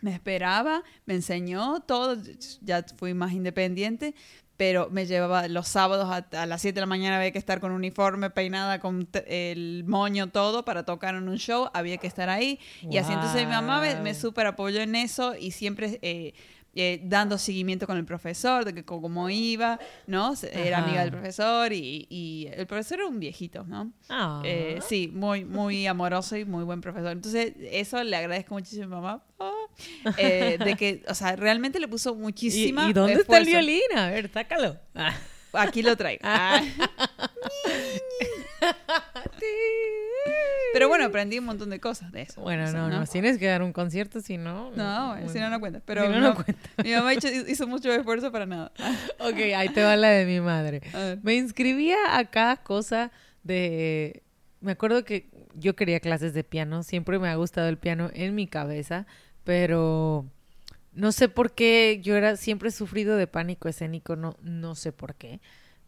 Speaker 1: me esperaba, me enseñó todo, ya fui más independiente, pero me llevaba los sábados a, a las 7 de la mañana había que estar con uniforme, peinada, con el moño, todo para tocar en un show, había que estar ahí. Y así entonces mi mamá me, me súper apoyó en eso y siempre... eh, eh, dando seguimiento con el profesor, de que cómo iba, ¿no? Era
Speaker 2: Ajá.
Speaker 1: amiga del profesor y, y el profesor era un viejito, ¿no? Eh, sí, muy, muy amoroso y muy buen profesor. Entonces, eso le agradezco muchísimo a mi mamá. Ah, eh, de que, o sea, realmente le puso
Speaker 2: ¿Y,
Speaker 1: muchísima
Speaker 2: y dónde está el violín? A ver, sácalo. Ah.
Speaker 1: Aquí lo traigo. Ah. Pero bueno, aprendí un montón de cosas de eso.
Speaker 2: Bueno,
Speaker 1: O sea,
Speaker 2: no, no, tienes que dar un concierto, si no...
Speaker 1: No, bueno, si no, no cuenta. Pero
Speaker 2: Si no,
Speaker 1: no,
Speaker 2: no cuenta.
Speaker 1: mi mamá hizo, hizo mucho esfuerzo para nada.
Speaker 2: Ok, ahí te va la de mi madre. Me inscribía a cada cosa de... Me acuerdo que yo quería clases de piano, siempre me ha gustado el piano en mi cabeza, pero no sé por qué, yo era siempre he sufrido de pánico escénico, no, no sé por qué.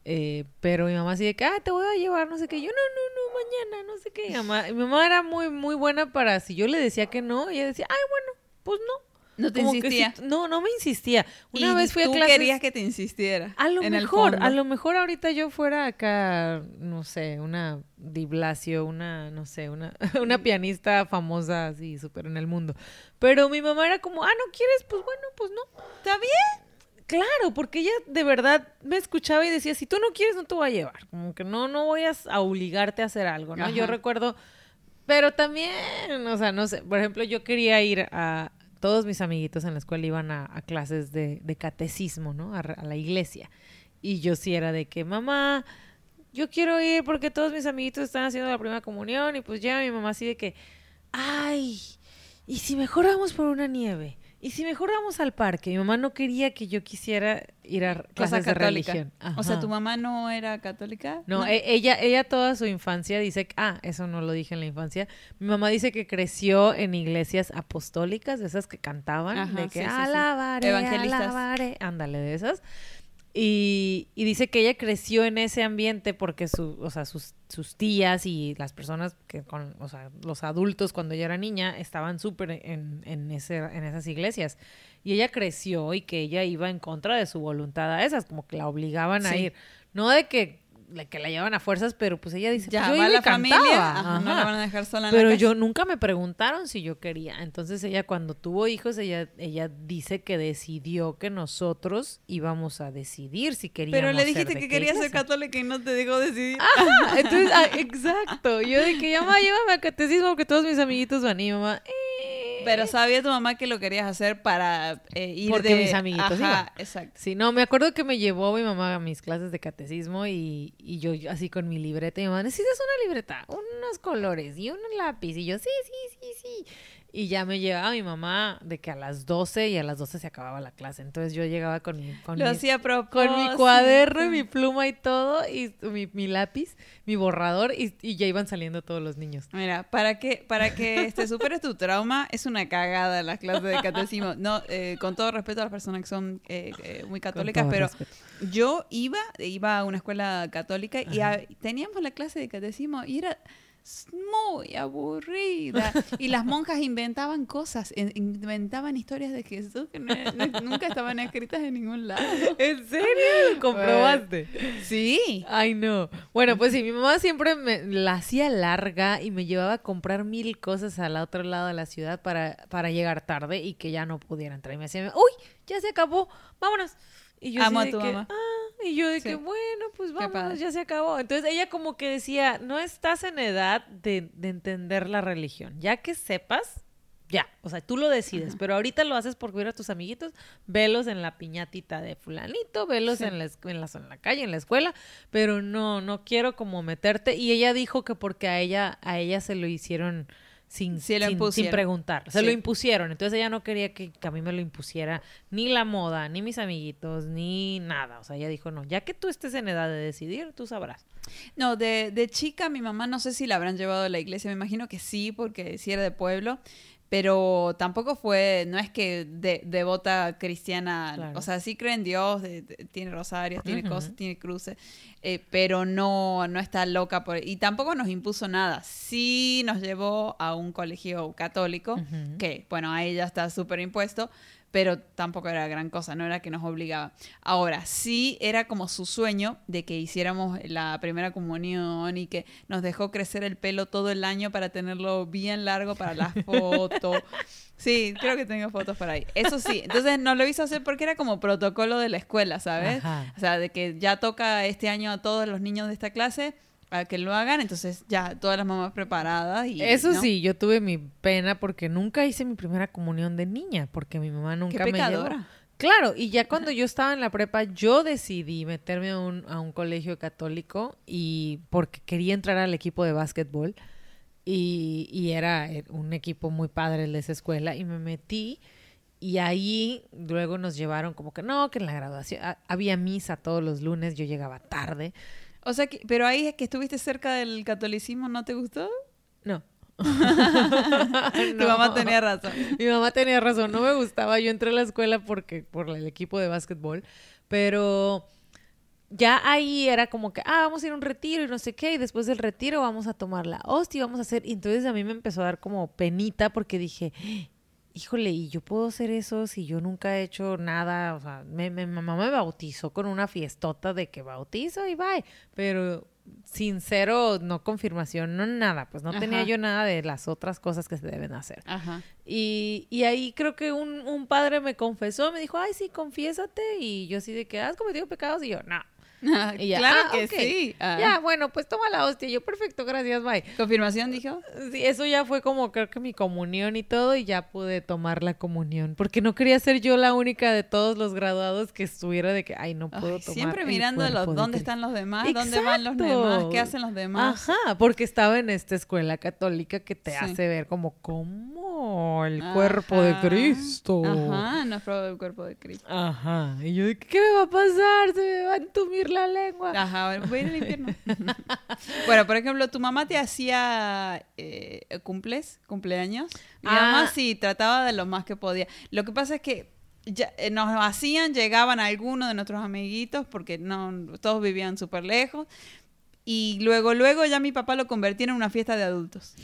Speaker 2: Eh, pero mi mamá así de que, ah, te voy a llevar, no sé qué. Yo, no, no, no, mañana, no sé qué. Mi mamá, mi mamá era muy, muy buena para, si yo le decía que no, ella decía, ay, bueno, pues no.
Speaker 1: No te
Speaker 2: Como
Speaker 1: insistía.
Speaker 2: no, no me insistía. Una
Speaker 1: Y
Speaker 2: vez fui a
Speaker 1: tú
Speaker 2: clases...
Speaker 1: querías que te insistiera.
Speaker 2: A lo mejor, a lo mejor ahorita yo fuera acá, no sé, una Di Blasio, una, no sé, una, una pianista famosa así, súper en el mundo. Pero mi mamá era como, ah, ¿no quieres? Pues bueno, pues no.
Speaker 1: ¿Está bien?
Speaker 2: Claro, porque ella de verdad me escuchaba y decía, si tú no quieres, no te voy a llevar. Como que no, no voy a, obligarte a hacer algo, ¿no? Yo recuerdo, pero también, o sea, no sé, por ejemplo, yo quería ir a, todos mis amiguitos en la escuela iban a, a clases de, de catecismo, ¿no? A, a la iglesia. Y yo sí era de que, mamá, yo quiero ir porque todos mis amiguitos están haciendo la primera comunión y pues ya mi mamá así de que, ay, ¿y si mejor vamos por una nieve? ¿Y si mejor vamos al parque? Mi mamá no quería que yo quisiera ir a clases de religión.
Speaker 1: O sea. ¿tu mamá no era católica?
Speaker 2: No, e- ella, ella toda su infancia dice, que- ah, eso no lo dije en la infancia. Mi mamá dice que creció en iglesias apostólicas, de esas que cantaban,
Speaker 1: Ajá,
Speaker 2: de que
Speaker 1: sí, sí, sí.
Speaker 2: alabaré,
Speaker 1: Evangelistas.
Speaker 2: alabaré, ándale, de esas. Y, y dice que ella creció en ese ambiente porque su, o sea, sus, sus tías y las personas que con, o sea, los adultos cuando ella era niña estaban súper en, en, ese, en esas iglesias. Y ella creció y que ella iba en contra de su voluntad a esas, como que la obligaban a ir. No de que, de que la llevan a fuerzas, pero pues ella dice,
Speaker 1: Ya
Speaker 2: pues yo
Speaker 1: va
Speaker 2: iba
Speaker 1: la familia, ajá, no
Speaker 2: Ajá.
Speaker 1: la van a dejar sola en la
Speaker 2: Pero
Speaker 1: casa.
Speaker 2: yo nunca me preguntaron si yo quería. Entonces ella cuando tuvo hijos, ella, ella dice que decidió que nosotros íbamos a decidir si queríamos
Speaker 1: Pero le
Speaker 2: ser
Speaker 1: dijiste
Speaker 2: de
Speaker 1: que querías ser católica y no te dejó decidir.
Speaker 2: Ah, entonces, ah, exacto. Yo de que ya mamá, llévame a catecismo porque todos mis amiguitos van y mamá. eh.
Speaker 1: Pero sabía tu mamá que lo querías hacer para eh, ir
Speaker 2: Porque
Speaker 1: de...
Speaker 2: mis amiguitos
Speaker 1: Ajá,
Speaker 2: iban.
Speaker 1: exacto.
Speaker 2: Sí, no, me acuerdo que me llevó mi mamá a mis clases de catecismo y, y yo yo así con mi libreta. Y mi mamá, necesitas una libreta, unos colores y un lápiz. Y yo, sí, sí, sí, sí. Y ya me llevaba mi mamá de que a las 12 y a las 12 se acababa la clase. Entonces yo llegaba con mi, con
Speaker 1: Lo
Speaker 2: mi-
Speaker 1: hacía
Speaker 2: con mi cuaderno y mi pluma y todo, y mi, mi lápiz, mi borrador, y, y ya iban saliendo todos los niños.
Speaker 1: Mira, para que, para que este, superes tu trauma, es una cagada las clases de catecismo. No, eh, con todo respeto a las personas que son eh, eh, muy católicas, pero
Speaker 2: respeto.
Speaker 1: yo iba, iba a una escuela católica y a- teníamos la clase de catecismo y era muy aburrida. Y las monjas inventaban cosas, in- inventaban historias de Jesús que no- no- nunca estaban escritas en ningún lado.
Speaker 2: ¿En serio? ¿Lo comprobaste?
Speaker 1: Sí.
Speaker 2: Ay, no. Bueno, pues sí, mi mamá siempre me la hacía larga y me llevaba a comprar mil cosas al otro lado de la ciudad para, para llegar tarde y que ya no pudiera entrar. Y me decía, uy, ya se acabó, vámonos. Y yo
Speaker 1: Amo a tu
Speaker 2: que,
Speaker 1: mamá.
Speaker 2: "Ah", y yo de
Speaker 1: Sí.
Speaker 2: que, bueno, pues vámonos, ya se acabó. Entonces ella como que decía, no estás en edad de, de entender la religión. Ya que sepas, ya, o sea, tú lo decides, pero ahorita lo haces por ver a tus amiguitos, velos en la piñatita de fulanito, velos
Speaker 1: Sí.
Speaker 2: en, la, en, la, en la calle, en la escuela, pero no, no quiero como meterte. Y ella dijo que porque a ella, a ella se lo hicieron sin,
Speaker 1: lo
Speaker 2: sin, preguntar, se
Speaker 1: Sí.
Speaker 2: lo impusieron. Entonces ella no quería que, que a mí me lo impusiera ni la moda, ni mis amiguitos, ni nada. O sea, ella dijo, no, ya que tú estés en edad de decidir, tú sabrás.
Speaker 1: No, de, de chica mi mamá no sé si la habrán llevado a la iglesia, me imagino que sí, porque sí era de pueblo, pero tampoco fue, no es que de, devota cristiana,
Speaker 2: Claro.
Speaker 1: o sea, sí cree en Dios, de- de- tiene rosarios, tiene cosas, tiene cruces, eh, pero no, no está loca por... Y tampoco nos impuso nada, sí nos llevó a un colegio católico, que bueno, a ella está súper impuesto, pero tampoco era gran cosa, no era que nos obligaba. Ahora, sí era como su sueño de que hiciéramos la primera comunión y que nos dejó crecer el pelo todo el año para tenerlo bien largo para la foto. Sí, creo que tengo fotos por ahí. Eso sí, entonces no lo hizo hacer porque era como protocolo de la escuela, ¿sabes?
Speaker 2: Ajá.
Speaker 1: O sea, de que ya toca este año a todos los niños de esta clase que lo hagan, entonces ya todas las mamás preparadas y
Speaker 2: Eso
Speaker 1: ¿no?
Speaker 2: sí, yo tuve mi pena porque nunca hice mi primera comunión de niña, porque mi mamá
Speaker 1: Qué
Speaker 2: nunca me llevó. Claro, y ya cuando yo estaba en la prepa, yo decidí meterme a un, a un colegio católico y porque quería entrar al equipo de básquetbol y, y era eh, un equipo muy padre el de esa escuela y me metí y ahí luego nos llevaron como que no, que en la graduación había misa todos los lunes, yo llegaba tarde.
Speaker 1: O sea, que, pero ahí es que estuviste cerca del catolicismo, ¿no te gustó?
Speaker 2: No.
Speaker 1: Tu
Speaker 2: No.
Speaker 1: mamá tenía razón.
Speaker 2: Mi mamá tenía razón, no me gustaba. Yo entré a la escuela porque por el equipo de básquetbol, pero ya ahí era como que, ah, vamos a ir a un retiro y no sé qué, y después del retiro vamos a tomar la hostia, y vamos a hacer. Y entonces a mí me empezó a dar como penita porque dije, híjole, ¿y yo puedo hacer eso si yo nunca he hecho nada? O sea, mi mamá me bautizó con una fiestota de que bautizo y bye, pero sincero, no confirmación, no nada, pues no tenía yo nada de las otras cosas que se deben hacer.
Speaker 1: Ajá.
Speaker 2: Y, y ahí creo que un, un padre me confesó, me dijo, ay, sí, confiésate. Y yo así de que has cometido pecados. Y yo, no. Y ya,
Speaker 1: claro
Speaker 2: "Ah,
Speaker 1: que sí. Ah.
Speaker 2: Ya, bueno, pues toma la hostia. Yo, perfecto, gracias, bye.
Speaker 1: ¿Confirmación dijo?
Speaker 2: Sí, eso ya fue como creo que mi comunión y todo y ya pude tomar la comunión. Porque no quería ser yo la única de todos los graduados que estuviera de que, ay, no puedo
Speaker 1: Ay,
Speaker 2: tomar
Speaker 1: siempre mirando los, dónde
Speaker 2: Cristo".
Speaker 1: están los demás, dónde van los demás, qué hacen los demás.
Speaker 2: Ajá, porque estaba en esta escuela católica que te
Speaker 1: Sí.
Speaker 2: hace ver como, como el cuerpo de. Cristo.
Speaker 1: Ajá, no es el cuerpo de Cristo.
Speaker 2: Ajá. Y yo, ¿qué me va a pasar? Se me va a entumir la lengua.
Speaker 1: Ajá, bueno, voy a ir al infierno. bueno, por ejemplo, tu mamá te hacía eh, cumples, cumpleaños. Mi
Speaker 2: Ah.
Speaker 1: mamá sí trataba de lo más que podía. Lo que pasa es que ya, eh, nos hacían, llegaban algunos de nuestros amiguitos porque no todos vivían súper lejos. Y luego, luego ya mi papá lo convertía en una fiesta de adultos.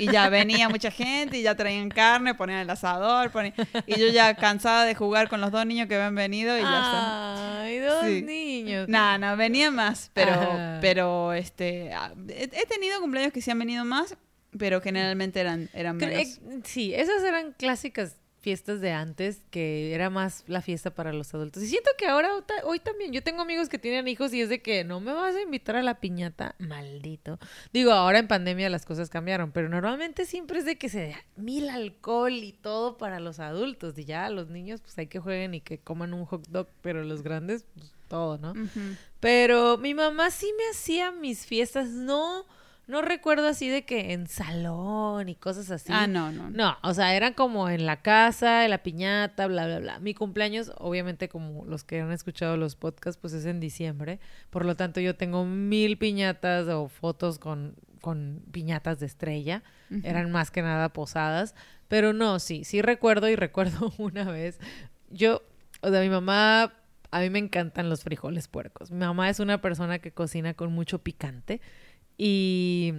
Speaker 1: Y ya venía mucha gente y ya traían carne, ponían el asador. ponían- Y yo ya cansada de jugar con los dos niños que habían venido y ya está.
Speaker 2: Ay, dos
Speaker 1: Sí.
Speaker 2: niños.
Speaker 1: No, no, venía más, pero,
Speaker 2: Ajá.
Speaker 1: pero este, ah, he, tenido cumpleaños que sí han venido más, pero generalmente eran, eran menos.
Speaker 2: eh, Sí, esas eran clásicas fiestas de antes, que era más la fiesta para los adultos. Y siento que ahora, hoy también, yo tengo amigos que tienen hijos y es de que no me vas a invitar a la piñata, maldito. Digo, ahora en pandemia las cosas cambiaron, pero normalmente siempre es de que se da mil alcohol y todo para los adultos. Y ya los niños, pues hay que jueguen y que coman un hot dog, pero los grandes, pues todo, ¿no? Pero mi mamá sí me hacía mis fiestas, no, no recuerdo así de que en salón y cosas así.
Speaker 1: Ah, no, no.
Speaker 2: no. O sea, eran como en la casa, en la piñata, bla, bla, bla. Mi cumpleaños, obviamente, como los que han escuchado los podcasts, pues es en diciembre. Por lo tanto, yo tengo mil piñatas o fotos con, con piñatas de estrella. Eran más que nada posadas. Pero no, sí, sí recuerdo y recuerdo una vez. Yo, o sea, mi mamá, a mí me encantan los frijoles puercos. Mi mamá es una persona que cocina con mucho picante. Y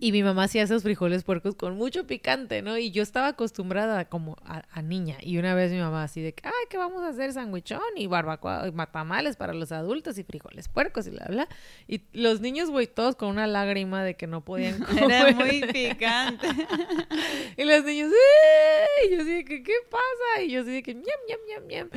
Speaker 2: y mi mamá hacía esos frijoles puercos con mucho picante, ¿no? Y yo estaba acostumbrada como a, a niña. Y una vez mi mamá así de que, ay, ¿qué vamos a hacer? Sandwichón y barbacoa y matamales para los adultos y frijoles puercos y bla, bla. Y los niños, güey, todos con una lágrima de que no podían comer.
Speaker 1: Era muy picante.
Speaker 2: Y los niños, ¡eh! Y yo así de que, ¿qué pasa? Y yo así de que, ñam, ñam, ñam, ñam.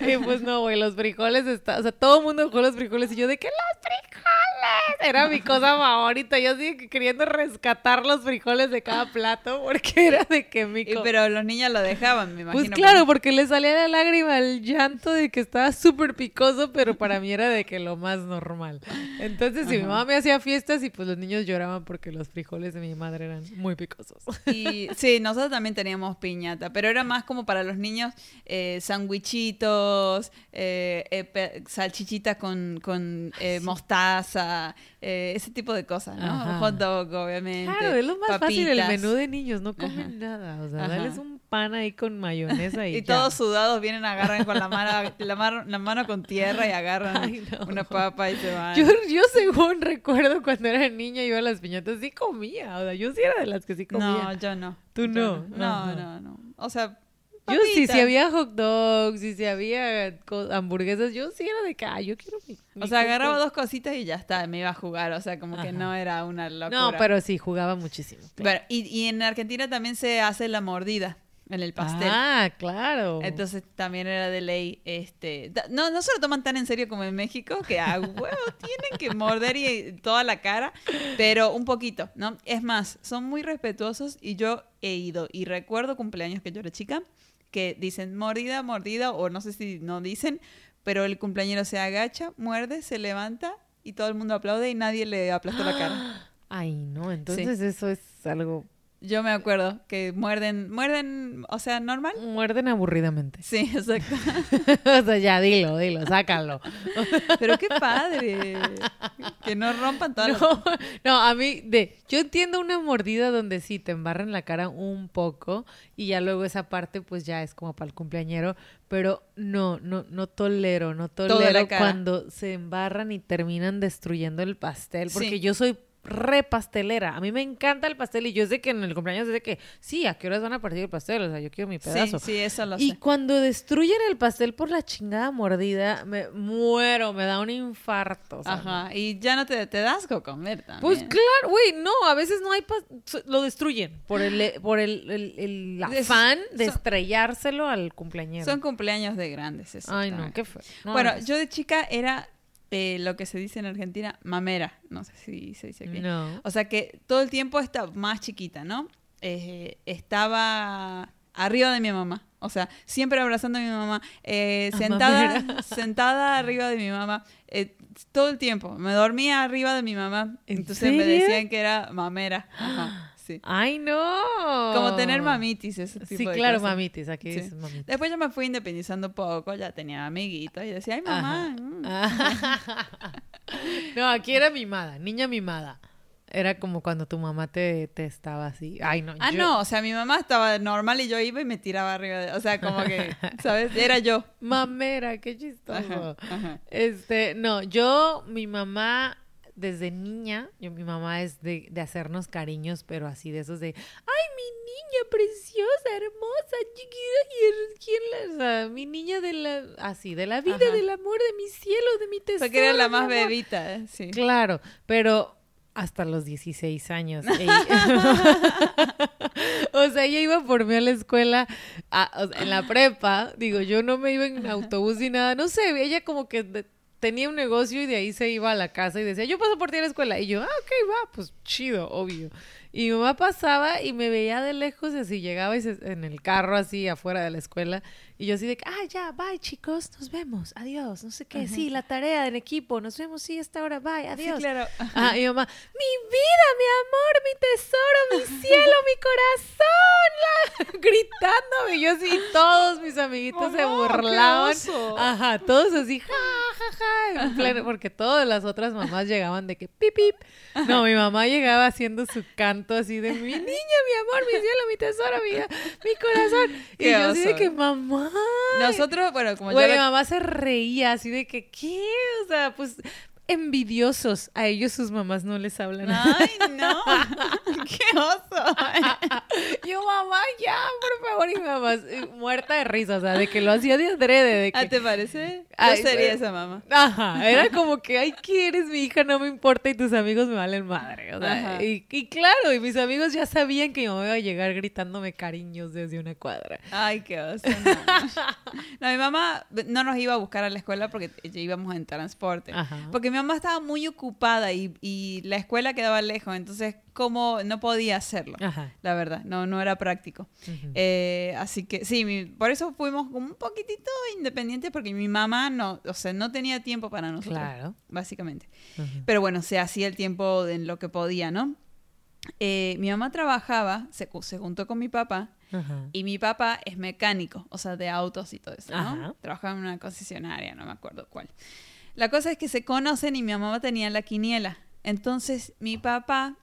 Speaker 2: Y pues no, güey, los frijoles, está, o sea, todo el mundo con los frijoles. Y yo de que, ¡los frijoles! Era mi cosa favorita. Yo así de que queriendo rescatar los frijoles de cada plato porque era de que mi
Speaker 1: pero los niños lo dejaban, me imagino.
Speaker 2: Pues claro, porque le salía la lágrima, el llanto de que estaba súper picoso, pero para mí era de que lo más normal. Entonces, si mi mamá me hacía fiestas y pues los niños lloraban porque los frijoles de mi madre eran muy picosos.
Speaker 1: Y sí, nosotros también teníamos piñata, pero era más como para los niños eh, sandwichitos, eh, eh, salchichitas con, con eh, mostaza, ese tipo de cosas, ¿no? Hot dog, obviamente.
Speaker 2: Claro, es lo más fácil el menú de niños, no comen
Speaker 1: Ajá.
Speaker 2: nada. O sea,
Speaker 1: Ajá.
Speaker 2: dales un pan ahí con mayonesa y,
Speaker 1: Y
Speaker 2: ya.
Speaker 1: todos sudados vienen, agarran con la mano, la mano, la mano con tierra y agarran
Speaker 2: Ay, no.
Speaker 1: una papa y se van.
Speaker 2: Yo, yo según recuerdo cuando era niña iba a las piñatas, sí comía. O sea, yo sí era de las que sí comía.
Speaker 1: no, yo no.
Speaker 2: Tú
Speaker 1: Yo
Speaker 2: no.
Speaker 1: No,
Speaker 2: Ajá.
Speaker 1: no, no. O sea,
Speaker 2: Yo sí, si había hot dogs, y si había hamburguesas, yo sí era de que, ah, yo quiero mi, mi
Speaker 1: O sea, agarraba
Speaker 2: dog.
Speaker 1: dos cositas y ya está, me iba a jugar. O sea, como que
Speaker 2: Ajá.
Speaker 1: no era una locura.
Speaker 2: No, pero sí, jugaba muchísimo. claro.
Speaker 1: Bueno, y, y en Argentina también se hace la mordida en el pastel.
Speaker 2: Ah, claro.
Speaker 1: Entonces también era de ley, este, no, no se lo toman tan en serio como en México, que a huevo tienen que morder y toda la cara, pero un poquito, ¿no? Es más, son muy respetuosos y yo he ido y recuerdo cumpleaños que yo era chica, que dicen mordida, mordida, o no sé si no dicen, pero el cumpleañero se agacha, muerde, se levanta y todo el mundo aplaude y nadie le aplastó la cara.
Speaker 2: Ay, no, entonces eso es algo...
Speaker 1: Yo me acuerdo que muerden, muerden, o sea, normal.
Speaker 2: Muerden aburridamente.
Speaker 1: Sí, exacto.
Speaker 2: o sea, ya dilo, dilo, sácalo.
Speaker 1: Pero qué padre. Que no rompan las-
Speaker 2: No, no, a mí, de, yo entiendo una mordida donde sí te embarran la cara un poco y ya luego esa parte pues ya es como para el cumpleañero, pero no, no, no tolero, no tolero cuando se embarran y terminan destruyendo el pastel, porque
Speaker 1: Sí.
Speaker 2: yo soy re pastelera. A mí me encanta el pastel y yo sé que en el cumpleaños es de que, sí, ¿a qué horas van a partir el pastel? O sea, yo quiero mi pedazo.
Speaker 1: Sí, sí, eso lo
Speaker 2: Y
Speaker 1: sé.
Speaker 2: cuando destruyen el pastel por la chingada mordida, me muero, me da un infarto.
Speaker 1: Ajma, y ya no te, te das con comer también.
Speaker 2: pues claro, güey, no, a veces no hay, lo destruyen por el, por el, el, el
Speaker 1: Es-
Speaker 2: afán de
Speaker 1: son-
Speaker 2: estrellárselo al cumpleañero.
Speaker 1: Son cumpleaños de grandes, eso.
Speaker 2: Ay, no, qué. No,
Speaker 1: bueno,
Speaker 2: no.
Speaker 1: yo de chica era eh, lo que se dice en Argentina, mamera. No sé si se dice aquí.
Speaker 2: No.
Speaker 1: O sea que todo el tiempo está más chiquita, ¿no? Eh, estaba arriba de mi mamá. O sea, siempre abrazando a mi mamá. eh,
Speaker 2: Ah,
Speaker 1: sentada,
Speaker 2: mamera.
Speaker 1: sentada arriba de mi mamá. eh, todo el tiempo. Me dormía arriba de mi mamá.
Speaker 2: ¿En
Speaker 1: Entonces me decían que era mamera. Ajá, sí.
Speaker 2: ¡Ay, no!
Speaker 1: Como tener mamitis, ese tipo
Speaker 2: Sí,
Speaker 1: de
Speaker 2: claro,
Speaker 1: cosas.
Speaker 2: mamitis. Aquí
Speaker 1: Sí.
Speaker 2: dices mamitis.
Speaker 1: Después yo me fui independizando un poco, ya tenía amiguitos y decía, ay mamá. Mm".
Speaker 2: no, aquí era mimada, niña mimada. Era como cuando tu mamá te, te estaba así. Ay, no.
Speaker 1: Ah,
Speaker 2: yo-
Speaker 1: no, o sea, mi mamá estaba normal y yo iba y me tiraba arriba de... O sea, como que, ¿sabes? Era yo.
Speaker 2: Mamera, qué chistoso.
Speaker 1: Ajá, ajá.
Speaker 2: Este, no, yo, mi mamá, desde niña, yo, mi mamá es de, de hacernos cariños, pero así de esos de, ay, mi niña preciosa, hermosa, chiquita, y quién la, o sea, mi niña de la, así, de la vida,
Speaker 1: Ajá.
Speaker 2: del amor, de mi cielo, de mi tesoro.
Speaker 1: Porque era la más
Speaker 2: amor".
Speaker 1: bebita, ¿eh? sí.
Speaker 2: Claro, pero hasta los 16 años. o sea, ella iba por mí a la escuela, a- o sea, en la prepa, digo, yo no me iba en autobús ni nada, no sé, ella como que de- tenía un negocio y de ahí se iba a la casa y decía, yo paso por ti a la escuela. Y yo, ah, ok, va, pues chido, obvio. Y mi mamá pasaba y me veía de lejos y así llegaba y se- en el carro así afuera de la escuela. Y yo así de, ah, ya, bye chicos, nos vemos, adiós, no sé qué, sí, la tarea en equipo, nos vemos, sí, esta hora, bye,
Speaker 1: Sí,
Speaker 2: adiós.
Speaker 1: claro.
Speaker 2: Ah, y mi mamá, mi vida, mi amor, mi tesoro, mi cielo, mi corazón, la- gritándome. Y yo así, todos mis amiguitos se
Speaker 1: Mamá, qué
Speaker 2: burlaban. Ajá, todos así, ja, ja, ja, en pleno- porque todas las otras mamás llegaban de que pip, pip. No, mi mamá llegaba haciendo su canto así de mi niña, mi amor, mi cielo, mi tesoro, mi, mi corazón. Y
Speaker 1: Qué
Speaker 2: yo así de que, mamá.
Speaker 1: Nosotros, bueno, como
Speaker 2: Güey,
Speaker 1: yo
Speaker 2: mi
Speaker 1: la-
Speaker 2: mamá se reía así de que, ¿qué? O sea, pues envidiosos. A ellos sus mamás no les hablan.
Speaker 1: Ay, no. Qué oso.
Speaker 2: Yo, mamá, ya, por favor. Y mi mamá eh, muerta de risa, o sea, de que lo hacía de adrede, de que...
Speaker 1: ¿Ah, ¿Te parece? Yo sería esa mamá.
Speaker 2: Ajá, era como que, ay, que eres mi hija, no me importa y tus amigos me valen madre. O sea, y, y claro, y mis amigos ya sabían que mi mamá iba a llegar gritándome cariños desde una cuadra.
Speaker 1: Ay, qué oso. No, mi mamá no nos iba a buscar a la escuela porque ya íbamos en transporte.
Speaker 2: Ajá.
Speaker 1: Porque mi mamá estaba muy ocupada y, y la escuela quedaba lejos, entonces como no podía hacerlo.
Speaker 2: Ajá.
Speaker 1: La verdad, no, no era práctico. Eh, así que sí, mi- por eso fuimos como un poquitito independientes porque mi mamá no, o sea, no tenía tiempo para nosotros,
Speaker 2: Claro.
Speaker 1: básicamente. Pero bueno, se hacía el tiempo en lo que podía, ¿no? Eh, mi mamá trabajaba, se, juntó con mi papá
Speaker 2: Ajá.
Speaker 1: y mi papá es mecánico, o sea, de autos y todo eso, ¿no?
Speaker 2: Ajá.
Speaker 1: Trabajaba en una concesionaria, no me acuerdo cuál. La cosa es que se conocen y mi mamá tenía la quiniela. Entonces mi papá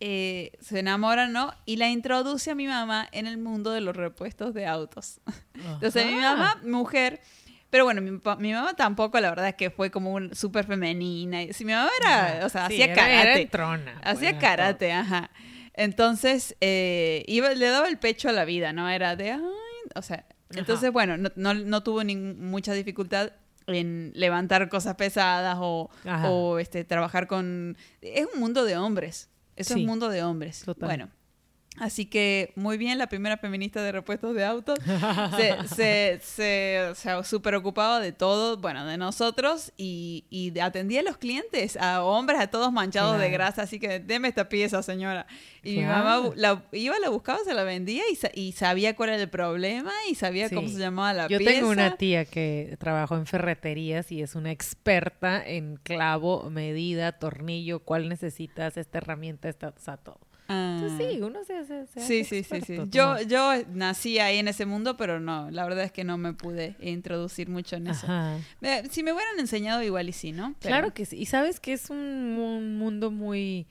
Speaker 1: eh, se enamora, ¿no? Y la introduce a mi mamá en el mundo de los repuestos de autos. Entonces mi
Speaker 2: Ajá.
Speaker 1: mamá, mujer, pero bueno, mi, mamá tampoco, la verdad es que fue como un súper femenina. Si mi mamá era,
Speaker 2: Ajá.
Speaker 1: o sea,
Speaker 2: Sí,
Speaker 1: hacía
Speaker 2: era-
Speaker 1: karate.
Speaker 2: Era entrona, pues,
Speaker 1: Hacía karate, ajá. Entonces, eh, iba, le daba el pecho a la vida, ¿no? Era de, ay, o sea, entonces,
Speaker 2: Ajá.
Speaker 1: bueno, no, no, no tuvo ni mucha dificultad en levantar cosas pesadas o, o este, trabajar con... Es un mundo de hombres, eso
Speaker 2: Sí.
Speaker 1: es un mundo de hombres.
Speaker 2: Total.
Speaker 1: Bueno, así que muy bien, la primera feminista de repuestos de autos se, se, se, o sea, súper ocupaba de todo, bueno, de nosotros y, y atendía a los clientes, a hombres, a todos manchados de grasa, así que deme esta pieza, señora. Y mi mamá la, iba, la buscaba, se la vendía y, sa- y sabía cuál era el problema y sabía cómo se llamaba la
Speaker 2: Yo
Speaker 1: pieza.
Speaker 2: tengo una tía que trabajó en ferreterías y es una experta en clavo, medida, tornillo, cuál necesitas, esta herramienta, esta, o sea, todo.
Speaker 1: Ah.
Speaker 2: Entonces, sí, uno se
Speaker 1: Sí,
Speaker 2: hace
Speaker 1: sí, sí, sí. Yo, yo nací ahí en ese mundo, pero no, la verdad es que no me pude introducir mucho en eso.
Speaker 2: Ajá.
Speaker 1: Si me hubieran enseñado igual y sí, ¿no? Pero-
Speaker 2: Claro que sí. Y sabes que es un, un mundo muy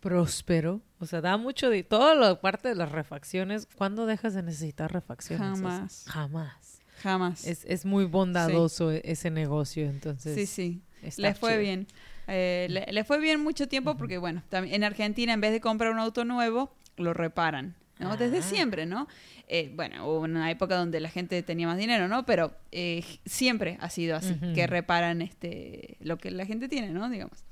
Speaker 2: próspero. O sea, da mucho de toda la parte de las refacciones. ¿Cuándo dejas de necesitar refacciones? O sea,
Speaker 1: Jamás.
Speaker 2: jamás.
Speaker 1: Jamás.
Speaker 2: Es, es muy bondadoso e- ese negocio. Entonces,
Speaker 1: sí, sí.
Speaker 2: está
Speaker 1: Le fue
Speaker 2: chido.
Speaker 1: bien. Eh, le, le fue bien mucho tiempo porque, bueno, en Argentina en vez de comprar un auto nuevo, lo reparan. ¿no? Desde
Speaker 2: Ah.
Speaker 1: siempre, ¿no? Eh, bueno, hubo una época donde la gente tenía más dinero, ¿no? Pero eh, siempre ha sido así, que reparan este lo que la gente tiene, ¿no? Digamos.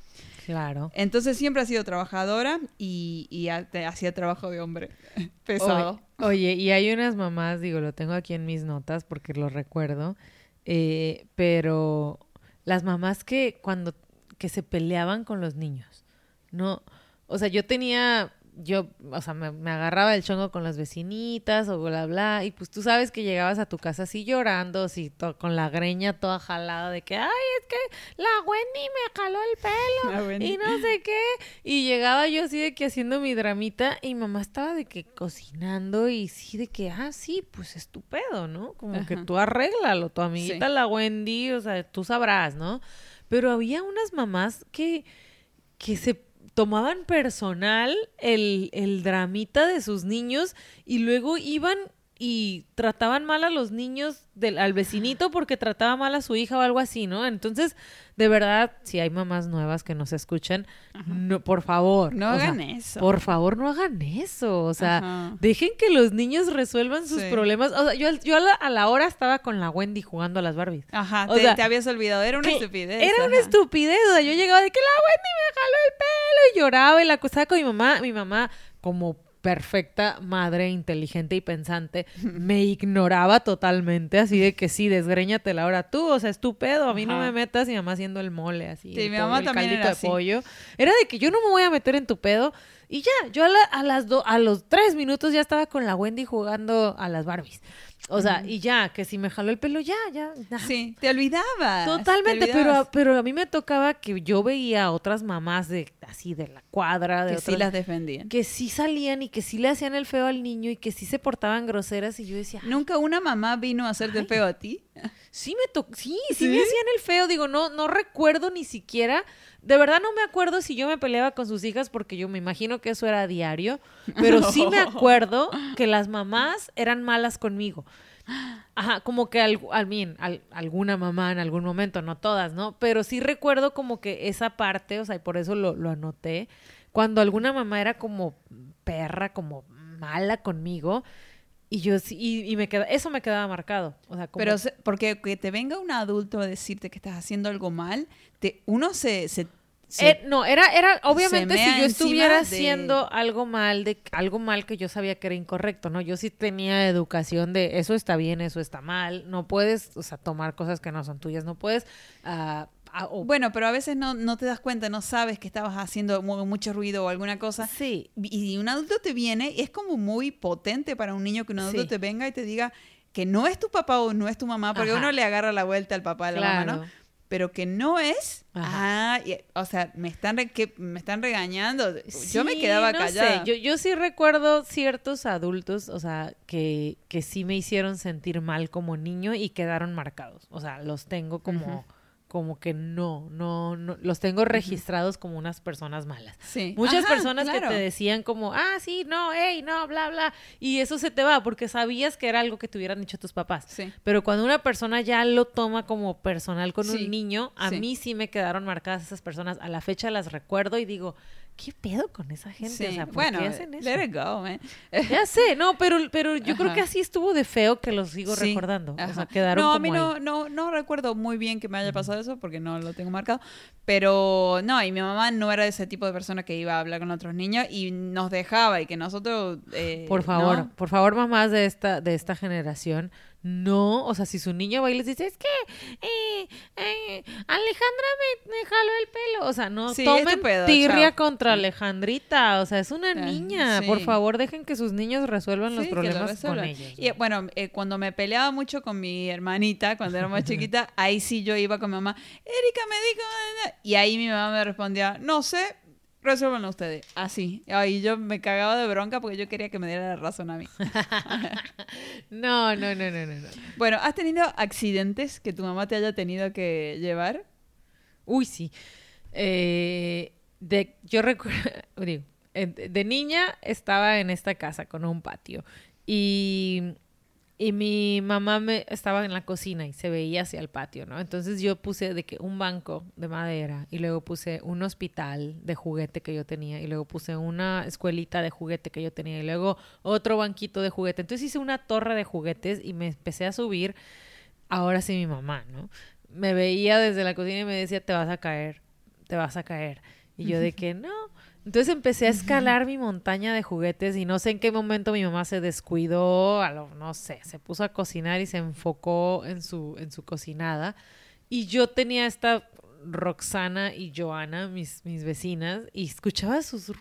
Speaker 2: Claro.
Speaker 1: Entonces siempre ha sido trabajadora y, y hacía trabajo de hombre pesado.
Speaker 2: Oye, oye, y hay unas mamás, digo, lo tengo aquí en mis notas porque lo recuerdo, eh, pero las mamás que cuando que se peleaban con los niños. No, o sea, yo tenía yo, o sea, me, agarraba el chongo con las vecinitas o bla, bla, y pues tú sabes que llegabas a tu casa así llorando, así con la greña toda jalada de que, ay, es que la Wendy me jaló el pelo y no sé qué, y llegaba yo así de que haciendo mi dramita y mamá estaba de que cocinando y sí de que, ah, sí, pues estupendo, ¿no? Como que tú arréglalo, tu amiguita la Wendy, o sea, tú sabrás, ¿no? Pero había unas mamás que, que se tomaban personal el, el dramita de sus niños y luego iban y trataban mal a los niños del, al vecinito porque trataba mal a su hija o algo así, ¿no? Entonces, de verdad, si hay mamás nuevas que nos escuchan, no, por favor.
Speaker 1: No hagan eso.
Speaker 2: Por favor, no hagan eso. O sea, dejen que los niños resuelvan sus problemas. O sea, yo, yo a, la, hora estaba con la Wendy jugando a las Barbies.
Speaker 1: Ajá, o te, sea, te, habías olvidado. Era una estupidez.
Speaker 2: Era una estupidez. O sea, yo llegaba de que la Wendy me jaló el pelo y lloraba y la acusaba con mi mamá. Mi mamá, como perfecta madre inteligente y pensante, me ignoraba totalmente, así de que sí, desgreñatela ahora tú, o sea, estúpido, a mí no me metas y mamá haciendo el mole, así.
Speaker 1: Sí, mi mamá también era de pollo.
Speaker 2: Era de que yo no me voy a meter en tu pedo. Y ya, yo a, las a los tres minutos ya estaba con la Wendy jugando a las Barbies. O sea, y ya, que si me jaló el pelo, ya, ya.
Speaker 1: Sí, te olvidabas.
Speaker 2: Totalmente, pero, pero a mí me tocaba que yo veía a otras mamás de así de la cuadra. De
Speaker 1: que sí las defendían.
Speaker 2: Que sí salían y que sí le hacían el feo al niño y que sí se portaban groseras y yo decía...
Speaker 1: ¿Nunca una mamá vino a hacerte el feo a ti?
Speaker 2: Sí, me tocó, sí, sí, me hacían el feo. Digo, no, no recuerdo ni siquiera... De verdad no me acuerdo si yo me peleaba con sus hijas porque yo me imagino que eso era diario, pero sí me acuerdo que las mamás eran malas conmigo. Ajá, como que al, al, alguna mamá en algún momento, no todas, ¿no? Pero sí recuerdo como que esa parte, o sea, y por eso lo, lo anoté, cuando alguna mamá era como perra, como mala conmigo, y yo y, y me queda, eso me quedaba marcado. O sea,
Speaker 1: Pero porque que te venga un adulto a decirte que estás haciendo algo mal, te, uno se, se
Speaker 2: eh, no, era, era, obviamente si yo estuviera haciendo algo mal, de algo mal que yo sabía que era incorrecto, ¿no? Yo sí tenía educación de eso está bien, eso está mal, no puedes, o sea, tomar cosas que no son tuyas, no puedes... Uh,
Speaker 1: bueno, pero a veces no, no te das cuenta, no sabes que estabas haciendo mucho ruido o alguna cosa.
Speaker 2: Sí.
Speaker 1: Y un adulto te viene, es como muy potente para un niño que un adulto te venga y te diga que no es tu papá o no es tu mamá, porque uno le agarra la vuelta al papá, a la mamá, ¿no? pero que no es. Ah, o sea, me están, que, me están regañando. yo me quedaba callada.
Speaker 2: Yo, yo sí recuerdo ciertos adultos, o sea, que, que sí me hicieron sentir mal como niño y quedaron marcados. O sea, los tengo como como que no, no, no, los tengo registrados como unas personas malas.
Speaker 1: Sí.
Speaker 2: Muchas personas que te decían como, ah, sí, no, hey, no, bla, bla, y eso se te va porque sabías que era algo que te hubieran dicho tus papás.
Speaker 1: Sí.
Speaker 2: Pero cuando una persona ya lo toma como personal con un niño, a mí sí me quedaron marcadas esas personas. A la fecha las recuerdo y digo, ¿qué pedo con esa gente? O sea, ¿por
Speaker 1: bueno,
Speaker 2: qué hacen eso?
Speaker 1: Let it go, man.
Speaker 2: ya sé, no, pero, pero yo creo que así estuvo de feo que lo sigo recordando. O sea, quedaron
Speaker 1: No, a mí no, no, no recuerdo muy bien que me haya pasado eso porque no lo tengo marcado. Pero no, y mi mamá no era ese tipo de persona que iba a hablar con otros niños y nos dejaba y que nosotros... Eh,
Speaker 2: por favor, por favor, mamás de esta, de esta generación, no, o sea, si su niño va y les dice, es que eh, eh, Alejandra me, jaló el pelo. O sea, no tomen tirria contra Alejandrita. O sea, es una ah, niña. Por favor, dejen que sus niños resuelvan los problemas con ellos.
Speaker 1: Y bueno, eh, cuando me peleaba mucho con mi hermanita, cuando era más chiquita, ahí sí yo iba con mi mamá, Erika me dijo... Y ahí mi mamá me respondía, no sé, resuélvanlo ustedes. Así. Ay, yo me cagaba de bronca porque yo quería que me diera la razón a mí.
Speaker 2: no, no, no, no, no,
Speaker 1: Bueno, ¿has tenido accidentes que tu mamá te haya tenido que llevar?
Speaker 2: Uy, sí. Eh, de, yo recuerdo, digo, de niña estaba en esta casa con un patio y y mi mamá me estaba en la cocina y se veía hacia el patio, ¿no? Entonces yo puse de que un banco de madera y luego puse un hospital de juguete que yo tenía y luego puse una escuelita de juguete que yo tenía y luego otro banquito de juguete. Entonces hice una torre de juguetes y me empecé a subir. Ahora sí mi mamá, ¿no? Me veía desde la cocina y me decía, "Te vas a caer, te vas a caer." Y yo de que, "No, entonces empecé a escalar mi montaña de juguetes y no sé en qué momento mi mamá se descuidó, a lo, no sé, se puso a cocinar y se enfocó en su, en su cocinada. Y yo tenía esta Roxana y Joana, mis, mis vecinas, y escuchaba sus...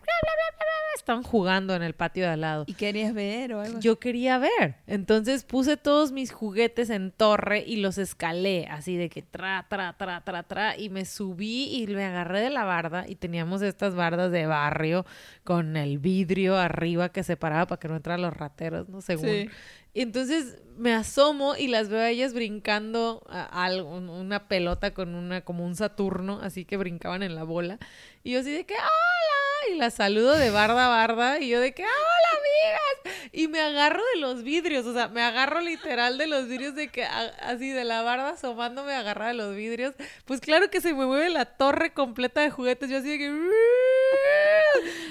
Speaker 2: Estaban jugando en el patio de al lado.
Speaker 1: ¿Y querías ver o algo?
Speaker 2: Yo quería ver. Entonces puse todos mis juguetes en torre y los escalé, así de que tra, tra, tra, tra, tra, y me subí y me agarré de la barda y teníamos estas bardas de barrio con el vidrio arriba que separaba para que no entraran los rateros, ¿no? Según.
Speaker 1: Sí.
Speaker 2: Entonces me asomo y las veo a ellas brincando a una pelota con una, como un Saturno, así que brincaban en la bola. Y yo así de que, ¡hola! Y las saludo de barda a barda y yo de que, ¡hola, amigas! Y me agarro de los vidrios, o sea, me agarro literal de los vidrios de que, así de la barda asomándome, agarrada de los vidrios. Pues claro que se me mueve la torre completa de juguetes, yo así de que...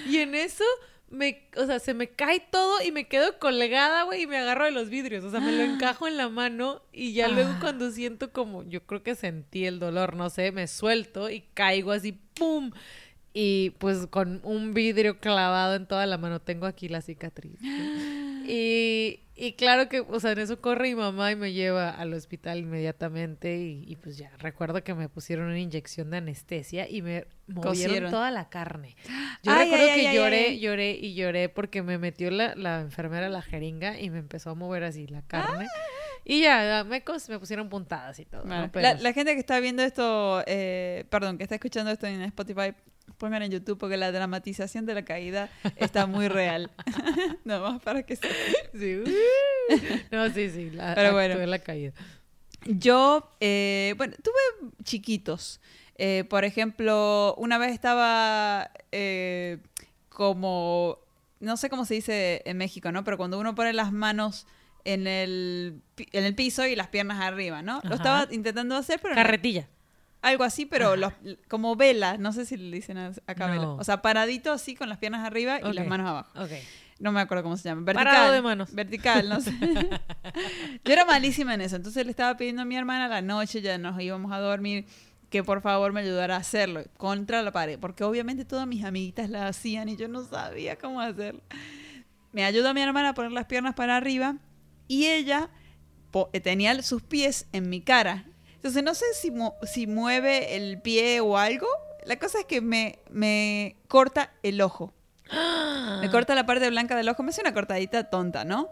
Speaker 2: Y en eso me, o sea, se me cae todo y me quedo colgada, güey, y me agarro de los vidrios. O sea, me lo encajo en la mano y ya luego
Speaker 1: Ah.
Speaker 2: cuando siento como, yo creo que sentí el dolor, no sé, me suelto y caigo así, ¡pum! Y pues con un vidrio clavado en toda la mano, tengo aquí la cicatriz. ¿no? Y, y claro que, o sea, en eso corre mi mamá y me lleva al hospital inmediatamente y, y, pues ya, recuerdo que me pusieron una inyección de anestesia y me movieron
Speaker 1: Cosieron.
Speaker 2: toda la carne. Yo
Speaker 1: Ay,
Speaker 2: recuerdo
Speaker 1: ay,
Speaker 2: que
Speaker 1: ay,
Speaker 2: lloré, lloré y lloré porque me metió la, la enfermera la jeringa y me empezó a mover así la carne. Y ya, me, me pusieron puntadas y todo. ¿no?
Speaker 1: Bueno,
Speaker 2: Pero-
Speaker 1: la, la gente que está viendo esto, eh, perdón, que está escuchando esto en Spotify, pongan en YouTube porque la dramatización de la caída está muy real. Nada más para que se...
Speaker 2: Sí. No, sí, sí. La,
Speaker 1: Pero bueno.
Speaker 2: la caída.
Speaker 1: Yo, eh, bueno, tuve chiquitos. Eh, por ejemplo, una vez estaba eh, como, no sé cómo se dice en México, ¿no? Pero cuando uno pone las manos en el, en el piso y las piernas arriba, ¿no? Lo estaba intentando hacer, pero no-
Speaker 2: Carretilla.
Speaker 1: Algo así, pero los- como vela, no sé si le dicen a- acá vela.
Speaker 2: No.
Speaker 1: O sea, paradito así con las piernas arriba y las manos abajo.
Speaker 2: Ok.
Speaker 1: No me acuerdo cómo se llama. Vertical.
Speaker 2: Parado de manos.
Speaker 1: Vertical, no sé. Yo era malísima en eso. Entonces le estaba pidiendo a mi hermana a la noche, ya nos íbamos a dormir, que por favor me ayudara a hacerlo contra la pared. Porque obviamente todas mis amiguitas la hacían y yo no sabía cómo hacerlo. Me ayuda mi hermana a poner las piernas para arriba y ella tenía sus pies en mi cara. Entonces no sé si, mu- si mueve el pie o algo. La cosa es que me, me corta el ojo. Me corta la parte blanca del ojo, me hace una cortadita tonta, ¿no?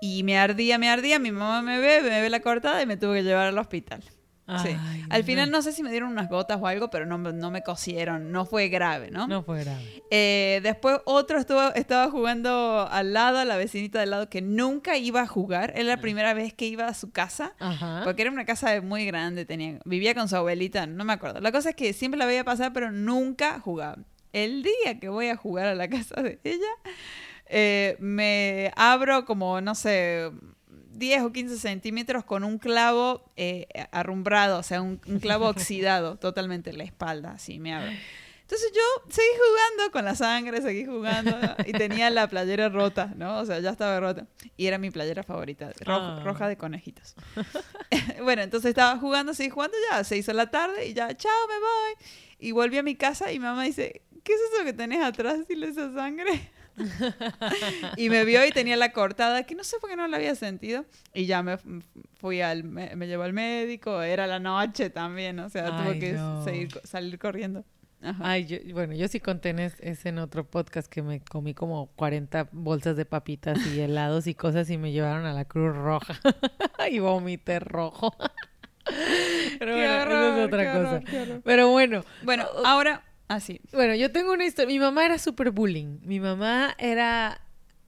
Speaker 1: Y me ardía, me ardía, mi mamá me ve, me ve la cortada y me tuve que llevar al hospital. Sí. Al final no sé si me dieron unas gotas o algo, pero no, me- no me cosieron, no fue grave, ¿no?
Speaker 2: No fue grave.
Speaker 1: Eh, después otro estuvo, estaba jugando al lado, a la vecinita del lado, que nunca iba a jugar. Era la primera vez que iba a su casa.
Speaker 2: Ajá.
Speaker 1: Porque era una casa muy grande, tenía, vivía con su abuelita, no me acuerdo. La cosa es que siempre la veía pasar, pero nunca jugaba. El día que voy a jugar a la casa de ella, eh, me abro como, no sé, 10 o 15 centímetros con un clavo eh, arrumbrado, o sea, un, un clavo oxidado totalmente en la espalda, así me abro. Entonces yo seguí jugando con la sangre, seguí jugando ¿no? y tenía la playera rota, ¿no? O sea, ya estaba rota. Y era mi playera favorita, ro-
Speaker 2: Ah.
Speaker 1: roja de conejitos. bueno, entonces estaba jugando, seguí jugando ya, se hizo la tarde y ya, chao, me voy. Y volví a mi casa y mamá dice, ¿qué es eso que tenés atrás? Dile esa sangre. y me vio y tenía la cortada, que no sé por qué no la había sentido. Y ya me fui al, me, me llevó al médico, era la noche también, o sea, tuve que
Speaker 2: no.
Speaker 1: seguir, co- salir corriendo. Ajá.
Speaker 2: Ay, yo- bueno, yo sí conté en es, es en otro podcast que me comí como 40 bolsas de papitas y helados y cosas y me llevaron a la Cruz Roja y vomité rojo. Pero
Speaker 1: Qué
Speaker 2: bueno,
Speaker 1: horror,
Speaker 2: es otra
Speaker 1: qué
Speaker 2: cosa.
Speaker 1: horror, qué horror.
Speaker 2: Pero bueno,
Speaker 1: Bueno, ahora, así.
Speaker 2: bueno, yo tengo una historia. Mi mamá era súper bullying. Mi mamá era,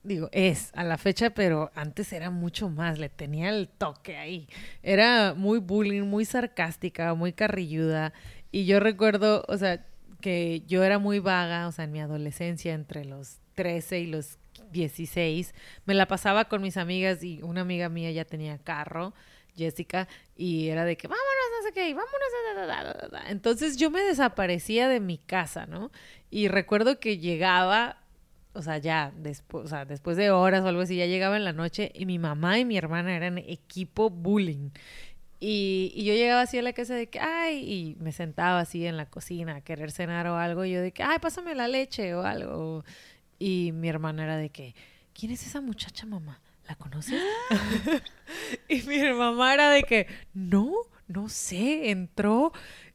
Speaker 2: digo, es a la fecha, pero antes era mucho más. Le tenía el toque ahí. Era muy bullying, muy sarcástica, muy carrilluda. Y yo recuerdo, o sea, que yo era muy vaga, o sea, en mi adolescencia, entre los 13 y los 16, me la pasaba con mis amigas y una amiga mía ya tenía carro. Jessica, y era de que vámonos, no sé qué, y vámonos. da, da, da, da, da, da". Entonces yo me desaparecía de mi casa, ¿no? Y recuerdo que llegaba, o sea, ya después, o sea, después de horas o algo así, ya llegaba en la noche y mi mamá y mi hermana eran equipo bullying. Y, y yo llegaba así a la casa de que, ay, y me sentaba así en la cocina a querer cenar o algo, y yo de que, ay, pásame la leche o algo. Y mi hermana era de que, ¿quién es esa muchacha, mamá? ¿La conoces? y mi mamá era de que, no, no sé, entró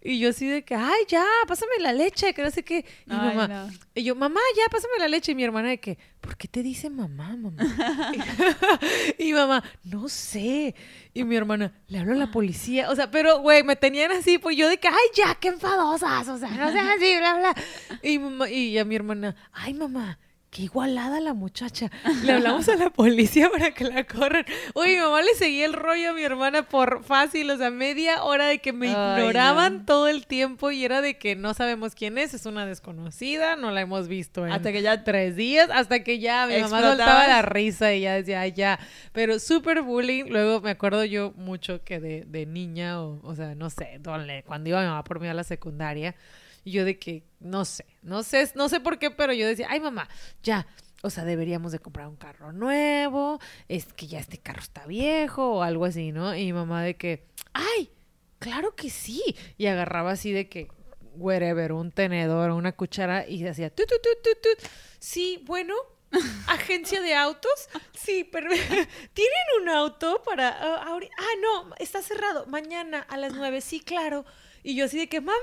Speaker 2: y yo así de que, ay, ya, pásame la leche, que no sé qué. Y,
Speaker 1: Ay,
Speaker 2: mamá,
Speaker 1: no.
Speaker 2: y yo, mamá, ya, pásame la leche. Y mi hermana de que, ¿por qué te dice mamá, mamá? y mamá, no sé. Y mi hermana, le hablo a la policía. O sea, pero, güey, me tenían así, pues yo de que, ay, ya, qué enfadosas. O sea, no sean así, bla, bla. Y, mamá, y a mi hermana, ay, mamá. Qué igualada la muchacha. Le hablamos a la policía para que la corran. Oye, mi mamá le seguía el rollo a mi hermana por fácil, o sea, media hora de que me
Speaker 1: Ay,
Speaker 2: ignoraban
Speaker 1: no.
Speaker 2: todo el tiempo y era de que no sabemos quién es, es una desconocida, no la hemos visto en
Speaker 1: Hasta que ya
Speaker 2: tres días, hasta que ya mi mamá soltaba la risa y ya decía, "Ay, ya. Pero súper bullying. Luego me acuerdo yo mucho que de, de niña, o, o sea, no sé, dónde- cuando iba mi mamá por mí a la secundaria, y yo de que, no sé, no sé, no sé por qué, pero yo decía, ay mamá, ya. O sea, deberíamos de comprar un carro nuevo, es que ya este carro está viejo o algo así, ¿no? Y mi mamá de que, ay, claro que sí. Y agarraba así de que, wherever, un tenedor o una cuchara y hacía, tut, tut, tut, tut. Sí, bueno, agencia de autos. Sí, pero ¿tienen un auto para ah, Ah, no, está cerrado. Mañana a las nueve. Sí, claro. Y yo así de que, mamá,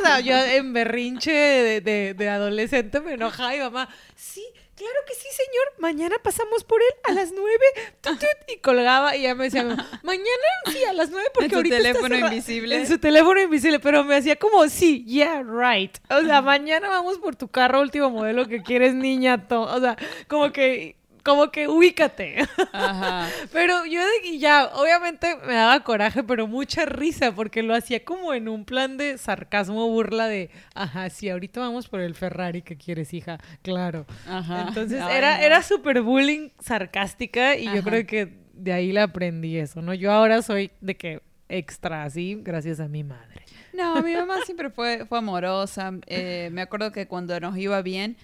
Speaker 2: o sea, yo en berrinche de, de- de adolescente me enojaba y mamá, sí, claro que sí, señor, mañana pasamos por él a las nueve, tut, tut", y colgaba y ya me decía, mañana sí, a las nueve porque
Speaker 1: En su
Speaker 2: ahorita está
Speaker 1: teléfono
Speaker 2: cerrado".
Speaker 1: invisible.
Speaker 2: En su teléfono invisible, pero me hacía como, sí, yeah, right. O sea, mañana vamos por tu carro último modelo que quieres, niña, to-". o sea, como que... Como que ubícate.
Speaker 1: Ajá.
Speaker 2: Pero yo de que ya, obviamente me daba coraje, pero mucha risa, porque lo hacía como en un plan de sarcasmo, burla de, ajá, sí, ahorita vamos por el Ferrari que quieres, hija, claro.
Speaker 1: Ajá.
Speaker 2: Entonces
Speaker 1: Ay,
Speaker 2: era,
Speaker 1: no.
Speaker 2: era súper bullying sarcástica y yo creo que de ahí le aprendí eso, ¿no? Yo ahora soy de que extra así, gracias a mi madre.
Speaker 1: No, mi mamá siempre fue, fue amorosa. Eh, me acuerdo que cuando nos iba bien,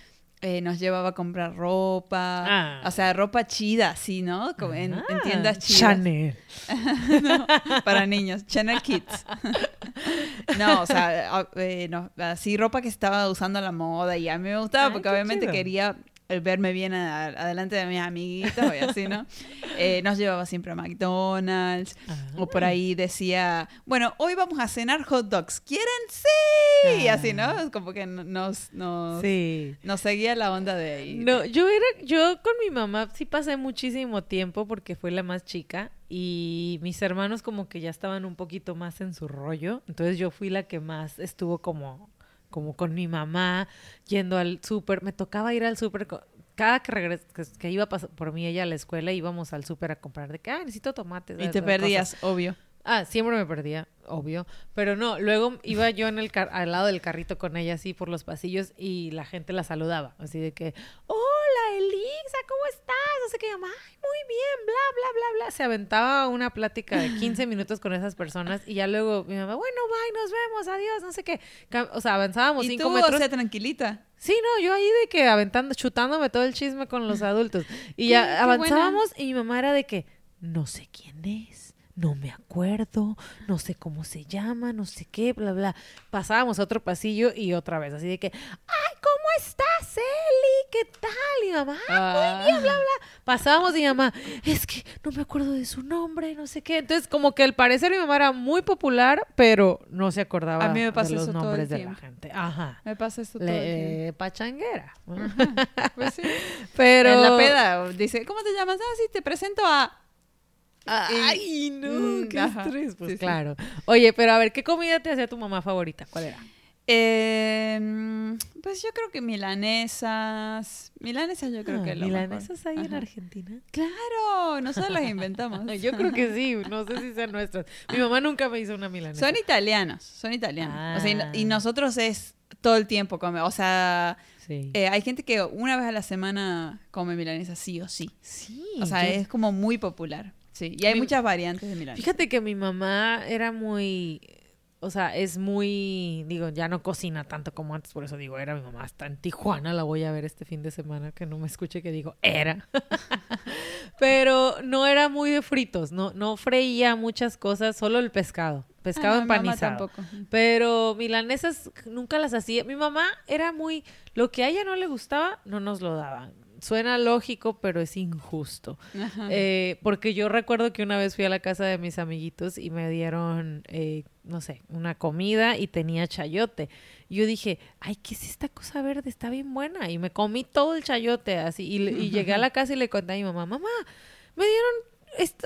Speaker 1: eh, nos llevaba a comprar ropa.
Speaker 2: Ah.
Speaker 1: O sea, ropa chida, sí, ¿no? Como en, en
Speaker 2: Ah,
Speaker 1: tiendas chidas.
Speaker 2: Chanel.
Speaker 1: No, para niños, Channel Kids. no, o sea, a- eh, no, así ropa que estaba usando a la moda y a mí me gustaba
Speaker 2: Ay,
Speaker 1: porque obviamente
Speaker 2: chido.
Speaker 1: quería verme bien a- adelante de mis amiguitos y así, ¿no? Eh, nos llevaba siempre a McDonald's o por ahí decía, bueno, hoy vamos a cenar hot dogs, ¿quieren? Sí, y así,
Speaker 2: Ah.
Speaker 1: ¿no? Como que nos, nos,
Speaker 2: Sí.
Speaker 1: nos seguía la onda de ahí.
Speaker 2: No, yo era, yo con mi mamá sí pasé muchísimo tiempo porque fue la más chica y mis hermanos como que ya estaban un poquito más en su rollo, entonces yo fui la que más estuvo como, como con mi mamá yendo al súper, me tocaba ir al súper cada que, regres que, que iba por mí ella a la escuela íbamos al súper a comprar de que, ah, necesito tomates.
Speaker 1: y te
Speaker 2: de cosas".
Speaker 1: perdías, obvio.
Speaker 2: Ah, siempre me perdía, obvio. Pero no, luego iba yo en el car- al lado del carrito con ella así por los pasillos y la gente la saludaba. Así de que, hola Elisa, ¿cómo estás? No sé qué, ay, muy bien, bla, bla, bla, bla. Se aventaba una plática de 15 minutos con esas personas y ya luego mi mamá, bueno, bye, nos vemos, adiós, no sé qué. O sea, avanzábamos
Speaker 1: Y
Speaker 2: cinco
Speaker 1: tú,
Speaker 2: metros.
Speaker 1: o sea, tranquilita.
Speaker 2: Sí, no, yo ahí de que aventando, chutándome todo el chisme con los adultos. Y ya
Speaker 1: qué
Speaker 2: avanzábamos y mi mamá era de que, no sé quién es, no me acuerdo, no sé cómo se llama, no sé qué, bla, bla. Pasábamos a otro pasillo y otra vez, así de que, ay, ¿cómo estás, Eli? ¿Qué tal? Y mamá,
Speaker 1: Ah.
Speaker 2: muy bien, bla, bla. Pasábamos y mamá, es que no me acuerdo de su nombre, no sé qué. Entonces, como que al parecer mi mamá era muy popular, pero no se acordaba
Speaker 1: A mí me pasa
Speaker 2: de los
Speaker 1: eso todo el
Speaker 2: nombres de la gente. Ajá.
Speaker 1: Me pasa eso todo el tiempo.
Speaker 2: Le, pachanguera.
Speaker 1: Pues sí.
Speaker 2: Pero.
Speaker 1: En la peda dice, ¿cómo te llamas? Ah, sí, te presento a...
Speaker 2: Ay, no,
Speaker 1: Mm,
Speaker 2: qué
Speaker 1: ajá.
Speaker 2: estrés. Pues
Speaker 1: Sí, sí.
Speaker 2: claro. Oye, pero a ver, ¿qué comida te hacía tu mamá favorita? ¿Cuál era?
Speaker 1: Eh, pues yo creo que milanesas. Milanesas yo creo
Speaker 2: Ah,
Speaker 1: que es lo
Speaker 2: ¿Milanesas
Speaker 1: mejor.
Speaker 2: hay en. Argentina?
Speaker 1: Claro, nosotros las inventamos.
Speaker 2: Yo creo que sí, no sé si sean nuestras. Mi mamá nunca me hizo una milanesa.
Speaker 1: Son italianos, son italianos. O sea, y
Speaker 2: Ah.
Speaker 1: y, nosotros es todo el tiempo come. O sea,
Speaker 2: Sí.
Speaker 1: eh, hay gente que una vez a la semana come milanesa sí o sí.
Speaker 2: sí.
Speaker 1: O sea,
Speaker 2: yo-
Speaker 1: es como muy popular. Sí, y hay
Speaker 2: Mi-
Speaker 1: muchas variantes de milanesa.
Speaker 2: Fíjate que mi mamá era muy, o sea, es muy, digo, ya no cocina tanto como antes, por eso digo, era mi mamá, está en Tijuana, la voy a ver este fin de semana, que no me escuche que digo, era. Pero no era muy de fritos, no, no freía muchas cosas, solo el pescado, pescado
Speaker 1: Ah, no, mi
Speaker 2: empanizado.
Speaker 1: tampoco.
Speaker 2: Pero milanesas nunca las hacía. Mi mamá era muy, lo que a ella no le gustaba, no nos lo daban. Suena lógico, pero es injusto. Eh, porque yo recuerdo que una vez fui a la casa de mis amiguitos y me dieron, eh, no sé, una comida y tenía chayote. Yo dije, ay, ¿qué es esta cosa verde? Está bien buena. Y me comí todo el chayote así. Y, y llegué a la casa y le conté a mi mamá, mamá, me dieron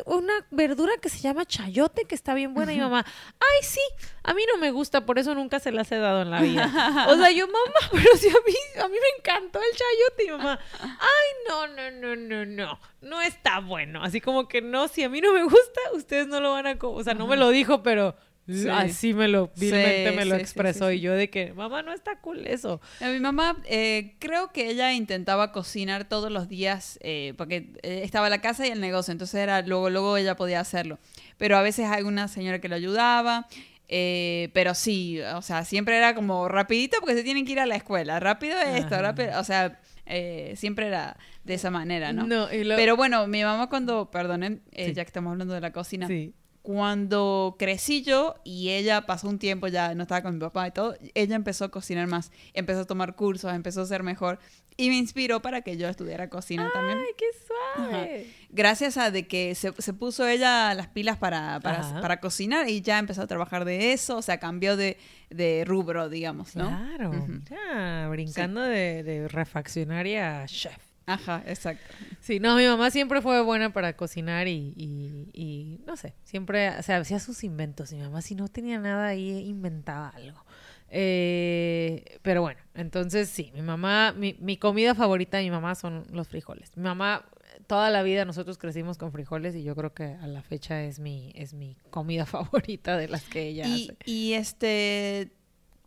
Speaker 2: una verdura que se llama chayote que está bien buena. Y mi mamá, ay, sí, a mí no me gusta, por eso nunca se las he dado en la vida. O sea, yo, mamá, pero si a mí, a mí me encantó el chayote. Y mi mamá, ay, no, no, no, no, no, no está bueno. Así como que no, si a mí no me gusta, ustedes no lo van a... co-". O sea, no me lo dijo, pero
Speaker 1: Sí.
Speaker 2: así me lo, vilmente
Speaker 1: Sí,
Speaker 2: me lo
Speaker 1: sí,
Speaker 2: expresó. Y yo de que, mamá, no está cool eso.
Speaker 1: A mi mamá, eh, creo que ella intentaba cocinar todos los días eh, porque eh, estaba la casa y el negocio, entonces era luego, luego ella podía hacerlo. Pero a veces hay una señora que le ayudaba, eh, pero sí, o sea, siempre era como rapidito porque se tienen que ir a la escuela, rápido esto,
Speaker 2: Ajá.
Speaker 1: rápido, o sea, eh, siempre era de esa manera, ¿no?
Speaker 2: No, y lo-
Speaker 1: Pero bueno, mi mamá cuando, perdonen, eh,
Speaker 2: Sí.
Speaker 1: ya que estamos hablando de la cocina,
Speaker 2: Sí.
Speaker 1: Cuando crecí yo y ella pasó un tiempo ya no estaba con mi papá y todo, ella empezó a cocinar más, empezó a tomar cursos, empezó a ser mejor y me inspiró para que yo estudiara cocina también.
Speaker 2: Ay, qué suave.
Speaker 1: Gracias a de que se, se puso ella las pilas para, para, para cocinar y ya empezó a trabajar de eso, o sea, cambió de, de rubro, digamos, ¿no?
Speaker 2: Claro,
Speaker 1: Ujú.
Speaker 2: mira, brincando de, de refaccionaria a chef.
Speaker 1: Ajá, exacto.
Speaker 2: Sí, no, mi mamá siempre fue buena para cocinar y, y, y, no sé, siempre, o sea, hacía sus inventos. Mi mamá si no tenía nada ahí, inventaba algo. Eh, pero bueno, entonces sí, mi mamá, mi, mi comida favorita de mi mamá son los frijoles. Mi mamá, toda la vida nosotros crecimos con frijoles y yo creo que a la fecha es mi, es mi comida favorita de las que ella
Speaker 1: Y,
Speaker 2: hace.
Speaker 1: y este,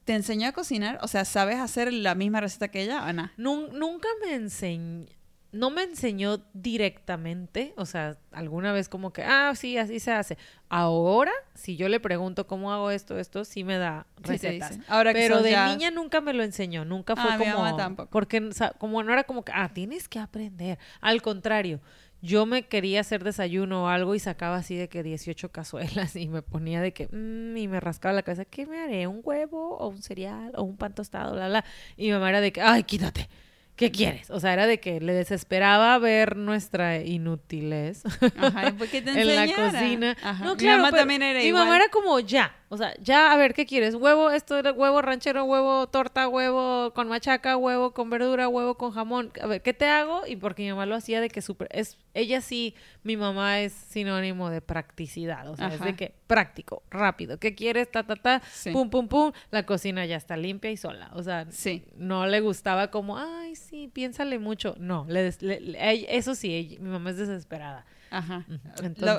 Speaker 1: ¿te enseñó a cocinar? O sea, ¿sabes hacer la misma receta que ella, Ana?
Speaker 2: Nun- nunca me enseñó, no me enseñó directamente, o sea, alguna vez como que, ah, sí, así se hace. Ahora, si yo le pregunto cómo hago esto, esto, sí me da
Speaker 1: Sí,
Speaker 2: recetas.
Speaker 1: dice. Ahora que
Speaker 2: Pero de
Speaker 1: ya-
Speaker 2: niña nunca me lo enseñó, nunca fue
Speaker 1: Ah, mi
Speaker 2: como...
Speaker 1: mamá tampoco.
Speaker 2: Porque o sea, como no era como que, ah, tienes que aprender. Al contrario, yo me quería hacer desayuno o algo y sacaba así de que 18 cazuelas y me ponía de que, mm, y me rascaba la cabeza, ¿qué me haré? ¿Un huevo o un cereal o un pan tostado? Bla, bla. Y mi mamá era de que, ay, quítate. ¿Qué quieres? O sea, era de que le desesperaba ver nuestra inutilez
Speaker 1: Ajá, ¿y por qué te
Speaker 2: en la cocina.
Speaker 1: Ajá.
Speaker 2: No,
Speaker 1: Mi
Speaker 2: claro,
Speaker 1: mamá
Speaker 2: pero
Speaker 1: también era
Speaker 2: mi
Speaker 1: igual.
Speaker 2: mamá era como ya, o sea, ya a ver qué quieres, huevo, esto era huevo ranchero, huevo torta, huevo con machaca, huevo con verdura, huevo con jamón. A ver, ¿qué te hago? Y porque mi mamá lo hacía de que súper es ella sí, mi mamá es sinónimo de practicidad, o sea, es de que práctico, rápido, ¿qué quieres? Ta ta ta,
Speaker 1: Sí.
Speaker 2: pum pum pum, la cocina ya está limpia y sola, o sea,
Speaker 1: Sí.
Speaker 2: no le gustaba como, ay, sí, piénsale mucho. No, le, des- le- le- eso sí, ella- mi mamá es desesperada.
Speaker 1: Ajá.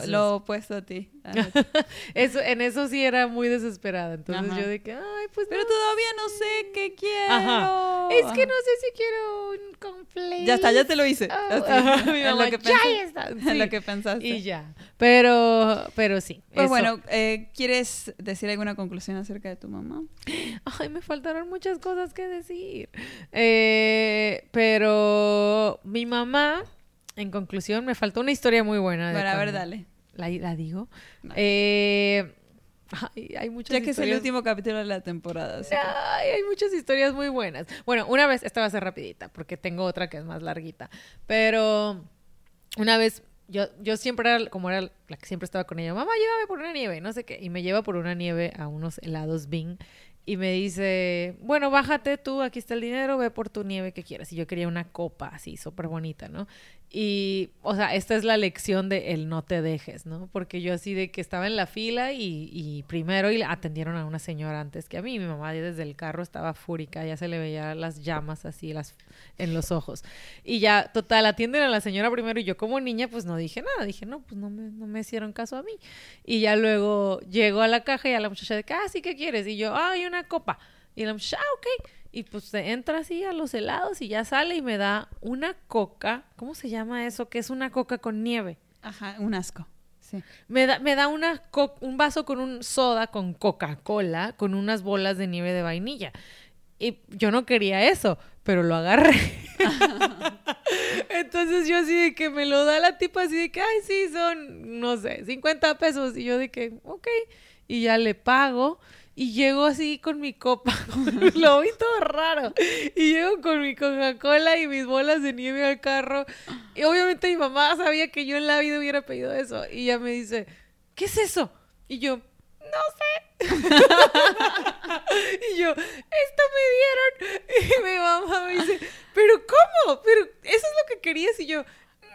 Speaker 1: Lo, opuesto a ti. Ajá.
Speaker 2: Eso, en eso sí era muy desesperada. Entonces
Speaker 1: Ajá.
Speaker 2: yo de que, ay, pues
Speaker 1: Pero
Speaker 2: no
Speaker 1: todavía no sé qué quiero.
Speaker 2: Ajá. Es que no sé si quiero un conflicto.
Speaker 1: Ya está, ya te lo hice.
Speaker 2: Mi
Speaker 1: en lo que
Speaker 2: ya está.
Speaker 1: en lo que pensaste.
Speaker 2: Y ya. Pero, pero sí.
Speaker 1: Pues
Speaker 2: eso.
Speaker 1: bueno, eh, ¿quieres decir alguna conclusión acerca de tu mamá?
Speaker 2: Ay, me faltaron muchas cosas que decir. Eh, pero mi mamá, en conclusión, me faltó una historia muy buena. de
Speaker 1: Bueno, a ver, dale.
Speaker 2: ¿La, la digo?
Speaker 1: No.
Speaker 2: Eh, ay, hay muchas
Speaker 1: Ya que es el último capítulo de la temporada. así que-
Speaker 2: Ay, hay muchas historias muy buenas. Bueno, una vez, esta va a ser rapidita, porque tengo otra que es más larguita. Pero una vez, yo, yo siempre era, como era la que siempre estaba con ella, mamá, llévame por una nieve, no sé qué. Y me lleva por una nieve a unos helados Bing. Y me dice, bueno, bájate tú, aquí está el dinero, ve por tu nieve que quieras. Y yo quería una copa así, súper bonita, ¿no? Y, o sea, esta es la lección de el no te dejes, ¿no? Porque yo así de que estaba en la fila y, primero y atendieron a una señora antes que a mí. Mi mamá desde el carro estaba fúrica, ya se le veía las llamas así las, en los ojos. Y ya, total, atienden a la señora primero y yo como niña pues no dije nada. Dije, no, pues no me, no me hicieron caso a mí. Y ya luego llego a la caja y a la muchacha de ah, sí, ¿qué quieres? Y yo, ay, una copa. Y la muchacha, ah, ok. Y pues se entra así a los helados y ya sale y me da una coca. ¿Cómo se llama eso? Que es una coca con nieve.
Speaker 1: Ajá, un asco. Sí.
Speaker 2: Me da, me da una co- un vaso con un soda con Coca-Cola con unas bolas de nieve de vainilla. Y yo no quería eso, pero lo agarré. Entonces yo así de que me lo da la tipa así de que, ay, sí, son, no sé, 50 pesos. Y yo de que, ok. Y ya le pago. Y llego así con mi copa, lo vi todo raro, y llego con mi Coca-Cola y mis bolas de nieve al carro, y obviamente mi mamá sabía que yo en la vida hubiera pedido eso, y ella me dice, ¿qué es eso? Y yo, no sé. y yo, esto me dieron. Y mi mamá me dice, ¿pero cómo? ¿Pero eso es lo que querías? Y yo,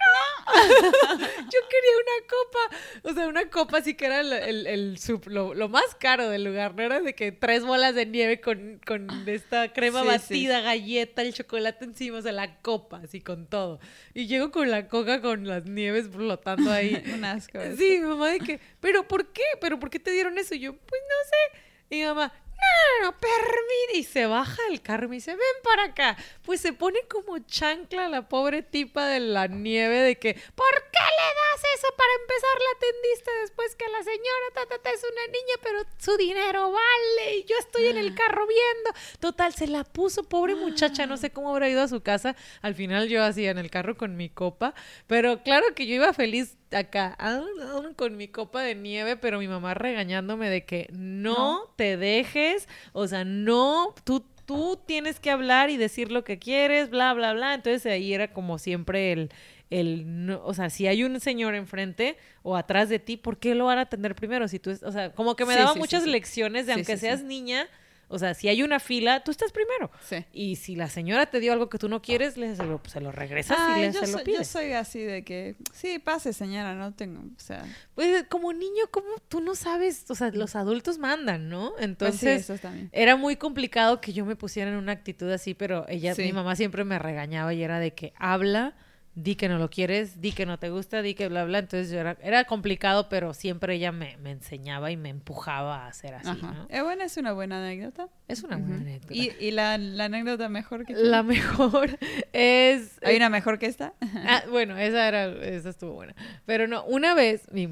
Speaker 2: no. yo quería una copa. O sea, una copa así que era el, el, lo, más caro del lugar. No era de que tres bolas de nieve con, con esta crema batida, galleta, el chocolate encima, o sea, la copa, así con todo. Y llego con la coca con las nieves flotando ahí.
Speaker 1: Un asco.
Speaker 2: Sí, mi mamá de que, ¿pero por qué? ¿Pero por qué te dieron eso? Y yo, pues no sé. Y mi mamá, no, no, no, permite. Y se baja el carro y dice, ven para acá. Pues se pone como chancla la pobre tipa de la nieve de que, ¿por qué le das eso? Para empezar la atendiste después que la señora es una niña, pero su dinero vale. Y yo estoy en el carro viendo. Total, se la puso, pobre muchacha. No sé cómo habrá ido a su casa. Al final yo hacía en el carro con mi copa. Pero claro que yo iba feliz acá con mi copa de nieve, pero mi mamá regañándome de que no, te dejes, o sea, no, tú, tú tienes que hablar y decir lo que quieres, bla, bla, bla. Entonces ahí era como siempre el, el, o sea, si hay un señor enfrente o atrás de ti, ¿por qué lo van a atender primero? Si tú, o sea, como que me daba muchas lecciones de aunque seas niña, o sea, si hay una fila, tú estás primero. Sí. Y si la señora te dio algo que tú no quieres, le, se, lo, se lo regresas y le, se lo pides.
Speaker 1: Yo soy así de que, sí, pase señora, no tengo, o sea...
Speaker 2: Pues como niño, como tú no sabes, o sea, los adultos mandan, ¿no? Pues Entonces, era muy complicado que yo me pusiera en una actitud así, pero ella, mi mamá siempre me regañaba y era de que habla di que no lo quieres, di que no te gusta, di que bla, bla. Entonces yo era, era complicado, pero siempre ella me, me, enseñaba y me empujaba a hacer así. ¿no?
Speaker 1: Eh, bueno, es una buena anécdota.
Speaker 2: Es una buena anécdota.
Speaker 1: ¿Y, y la, la, anécdota mejor que
Speaker 2: La mejor es...
Speaker 1: ¿Hay una mejor que esta?
Speaker 2: ah, bueno, esa era, esa estuvo buena. Pero no, una vez, mi,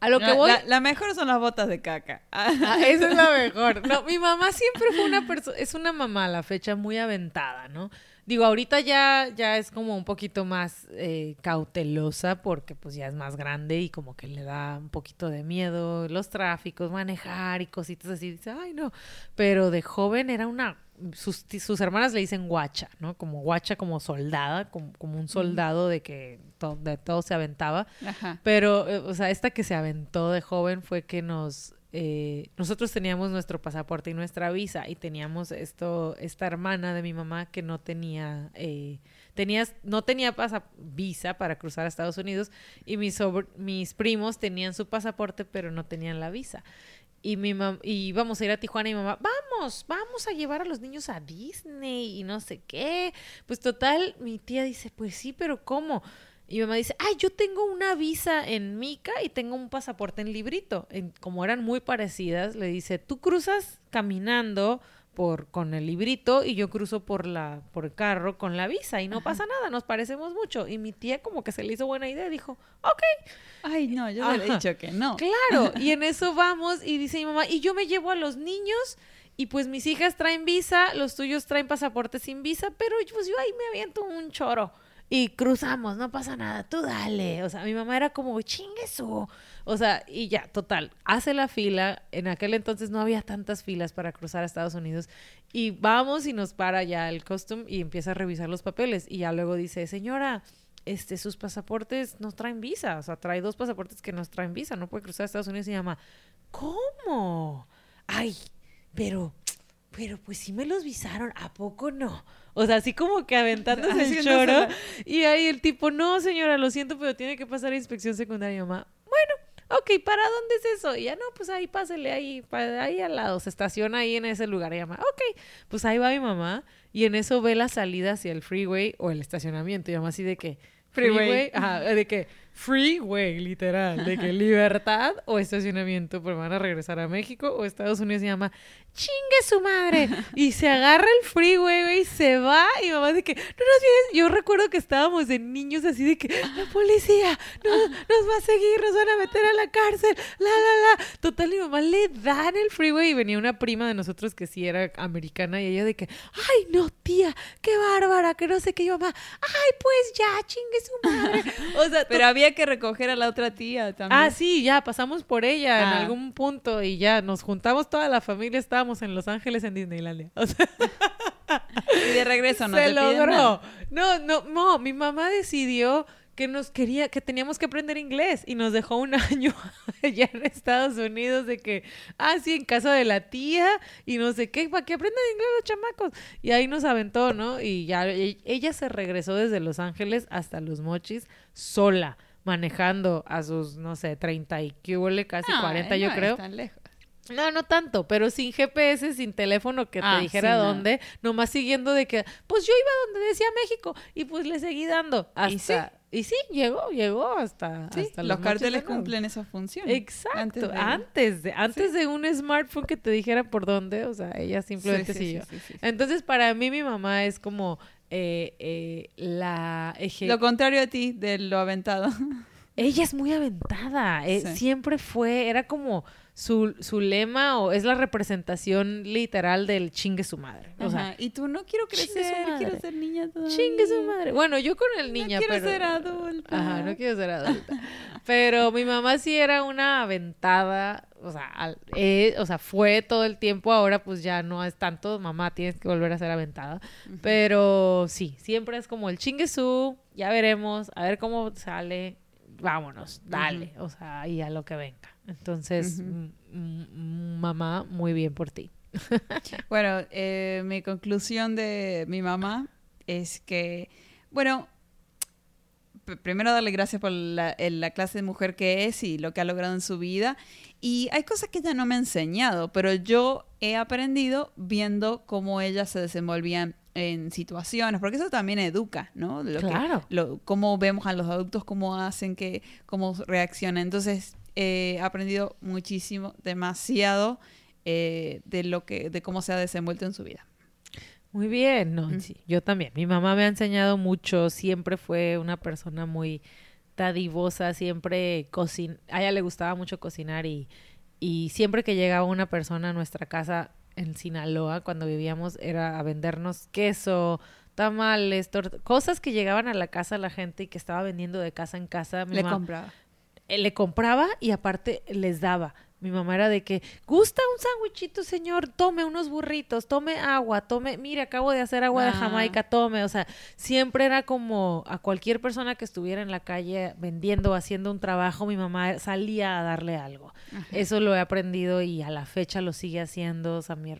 Speaker 2: a lo que voy...
Speaker 1: La, mejor son las botas de caca.
Speaker 2: Ah, esa es la mejor. No, mi mamá siempre fue una persona, es una mamá a la fecha muy aventada, ¿no? Digo, ahorita ya, ya es como un poquito más eh, cautelosa porque pues ya es más grande y como que le da un poquito de miedo los tráficos, manejar y cositas así. Dice, ay no, pero de joven era una... Sus, sus hermanas le dicen guacha, ¿no? Como guacha, como soldada, como, como un soldado de que de todo se aventaba. Ajá. Pero, eh, o sea, esta que se aventó de joven fue que nos eh, nosotros teníamos nuestro pasaporte y nuestra visa y teníamos esto, esta hermana de mi mamá que no tenía, eh, no tenía visa para cruzar a Estados Unidos y mis, mis primos tenían su pasaporte pero no tenían la visa. Y mi y íbamos a ir a Tijuana y mi mamá, vamos, vamos a llevar a los niños a Disney y no sé qué. Pues total, mi tía dice, pues sí, pero ¿cómo? Y mi mamá dice, ay, yo tengo una visa en Mica y tengo un pasaporte en librito. como eran muy parecidas, le dice, tú cruzas caminando por con el librito y yo cruzo por la por el carro con la visa y no pasa nada, nos parecemos mucho. Y mi tía como que se le hizo buena idea, dijo, ok.
Speaker 1: Ay, no, yo le he dicho que no.
Speaker 2: Claro, y en eso vamos y dice mi mamá, y yo me llevo a los niños y pues mis hijas traen visa, los tuyos traen pasaporte sin visa, pero pues yo ahí me aviento un choro y cruzamos, no pasa nada, tú dale. O sea, mi mamá era como, chingue su. O sea, y ya, total, hace la fila. En aquel entonces no había tantas filas para cruzar a Estados Unidos. Y vamos y nos para ya el custom y empieza a revisar los papeles. Y ya luego dice, señora, este, sus pasaportes no traen visa. O sea, trae dos pasaportes que nos traen visa. No puede cruzar a Estados Unidos. Y llama, ¿cómo? Ay, pero, pero pues sí me los visaron. ¿A poco no? O sea, así como que aventándose el choro. Y ahí el tipo, no, señora, lo siento, pero tiene que pasar a inspección secundaria. Mamá, bueno, ok, ¿para dónde es eso? Y ya no, pues ahí pásele ahí, ahí al lado, se estaciona ahí en ese lugar. Y llama, ok, pues ahí va mi mamá. Y en eso ve la salida hacia el freeway o el estacionamiento. Y llama así de que, freeway, ajá, de que freeway, literal, de que libertad o estacionamiento, pues van a regresar a México o Estados Unidos se llama chingue su madre. Y se agarra el freeway, güey, y se va. Y mamá dice que, no nos vienes. Yo recuerdo que estábamos de niños así de que, la policía nos va a seguir, nos van a meter a la cárcel, la, la, la. Total, mi mamá le dan el freeway y venía una prima de nosotros que sí era americana y ella de que, ay, no, tía, qué bárbara, que no sé qué. Y mamá, ay, pues ya, chingue su madre.
Speaker 1: O sea, pero había había que recoger a la otra tía también.
Speaker 2: Ah, sí, ya pasamos por ella en
Speaker 1: Ah.
Speaker 2: algún punto y ya nos juntamos toda la familia, estábamos en Los Ángeles en Disneylandia. O sea,
Speaker 1: Y de regreso no
Speaker 2: se
Speaker 1: te
Speaker 2: logró.
Speaker 1: nada.
Speaker 2: No, no, no, mi mamá decidió que nos quería, que teníamos que aprender inglés y nos dejó un año allá en Estados Unidos de que, ah, sí, en casa de la tía y no sé qué, para que aprendan inglés los chamacos. Y ahí nos aventó, ¿no? Y ya e- ella se regresó desde Los Ángeles hasta Los Mochis sola, manejando a sus, no sé, 30 y que huele casi
Speaker 1: No,
Speaker 2: 40
Speaker 1: no
Speaker 2: yo creo.
Speaker 1: lejos.
Speaker 2: No, no tanto, pero sin GPS, sin teléfono que te
Speaker 1: Ah,
Speaker 2: dijera
Speaker 1: sí, no.
Speaker 2: dónde, nomás siguiendo de que, pues yo iba donde decía México y pues le seguí dando hasta
Speaker 1: ¿Y sí?
Speaker 2: y sí, llegó, llegó hasta,
Speaker 1: Sí,
Speaker 2: hasta
Speaker 1: los
Speaker 2: de nuevo.
Speaker 1: cumplen esa función.
Speaker 2: Exacto,
Speaker 1: Antes
Speaker 2: antes
Speaker 1: de-
Speaker 2: de, antes de, un smartphone que te dijera por dónde, o sea, ella simplemente siguió. Entonces, para mí mi mamá es como eh, eh, la eje-
Speaker 1: Lo contrario a ti, de lo aventado.
Speaker 2: ella es muy aventada, eh,
Speaker 1: Sí.
Speaker 2: siempre fue, era como su, su lema o es la representación literal del chingue su madre. O sea,
Speaker 1: Ajá, y tú no quiero crecer, quiero ser niña todavía.
Speaker 2: chingue su madre. Bueno, yo con el niña,
Speaker 1: no quiero
Speaker 2: pero...
Speaker 1: ser adulta.
Speaker 2: Ajá, no quiero ser adulta. Pero mi mamá sí era una aventada, o sea, al- eh, o sea, fue todo el tiempo, ahora pues ya no es tanto, mamá tienes que volver a ser aventada. Pero sí, siempre es como el chingue su, ya veremos, a ver cómo sale, vámonos, dale, o sea, y a lo que venga. Entonces, mamá, muy bien por ti.
Speaker 1: Bueno, eh, mi conclusión de mi mamá es que, bueno, primero darle gracias por la, clase de mujer que es y lo que ha logrado en su vida. Y hay cosas que ella no me ha enseñado, pero yo he aprendido viendo cómo ella se desenvolvía en situaciones, porque eso también educa, ¿no? Lo que-
Speaker 2: Claro.
Speaker 1: lo- cómo vemos a los adultos, cómo hacen, que, cómo reaccionan. Entonces, eh, he aprendido muchísimo, demasiado eh, de lo que, de cómo se ha desenvuelto en su vida.
Speaker 2: Muy bien, no,
Speaker 1: Mm.
Speaker 2: sí, yo también. Mi mamá me ha enseñado mucho, siempre fue una persona muy dadivosa, siempre cocina, a ella le gustaba mucho cocinar y, y siempre que llegaba una persona a nuestra casa en Sinaloa, cuando vivíamos, era a vendernos queso, tamales, cosas que llegaban a la casa la gente y que estaba vendiendo de casa en casa. Mi
Speaker 1: Le compraba.
Speaker 2: Le compraba y aparte les daba. Mi mamá era de que, ¿gusta un sándwichito, señor? Tome unos burritos, tome agua, tome, mire, acabo de hacer agua de
Speaker 1: Ah.
Speaker 2: Jamaica, tome. O sea, siempre era como a cualquier persona que estuviera en la calle vendiendo, haciendo un trabajo, mi mamá salía a darle algo. Eso lo he aprendido y a la fecha lo sigue haciendo. O sea, mi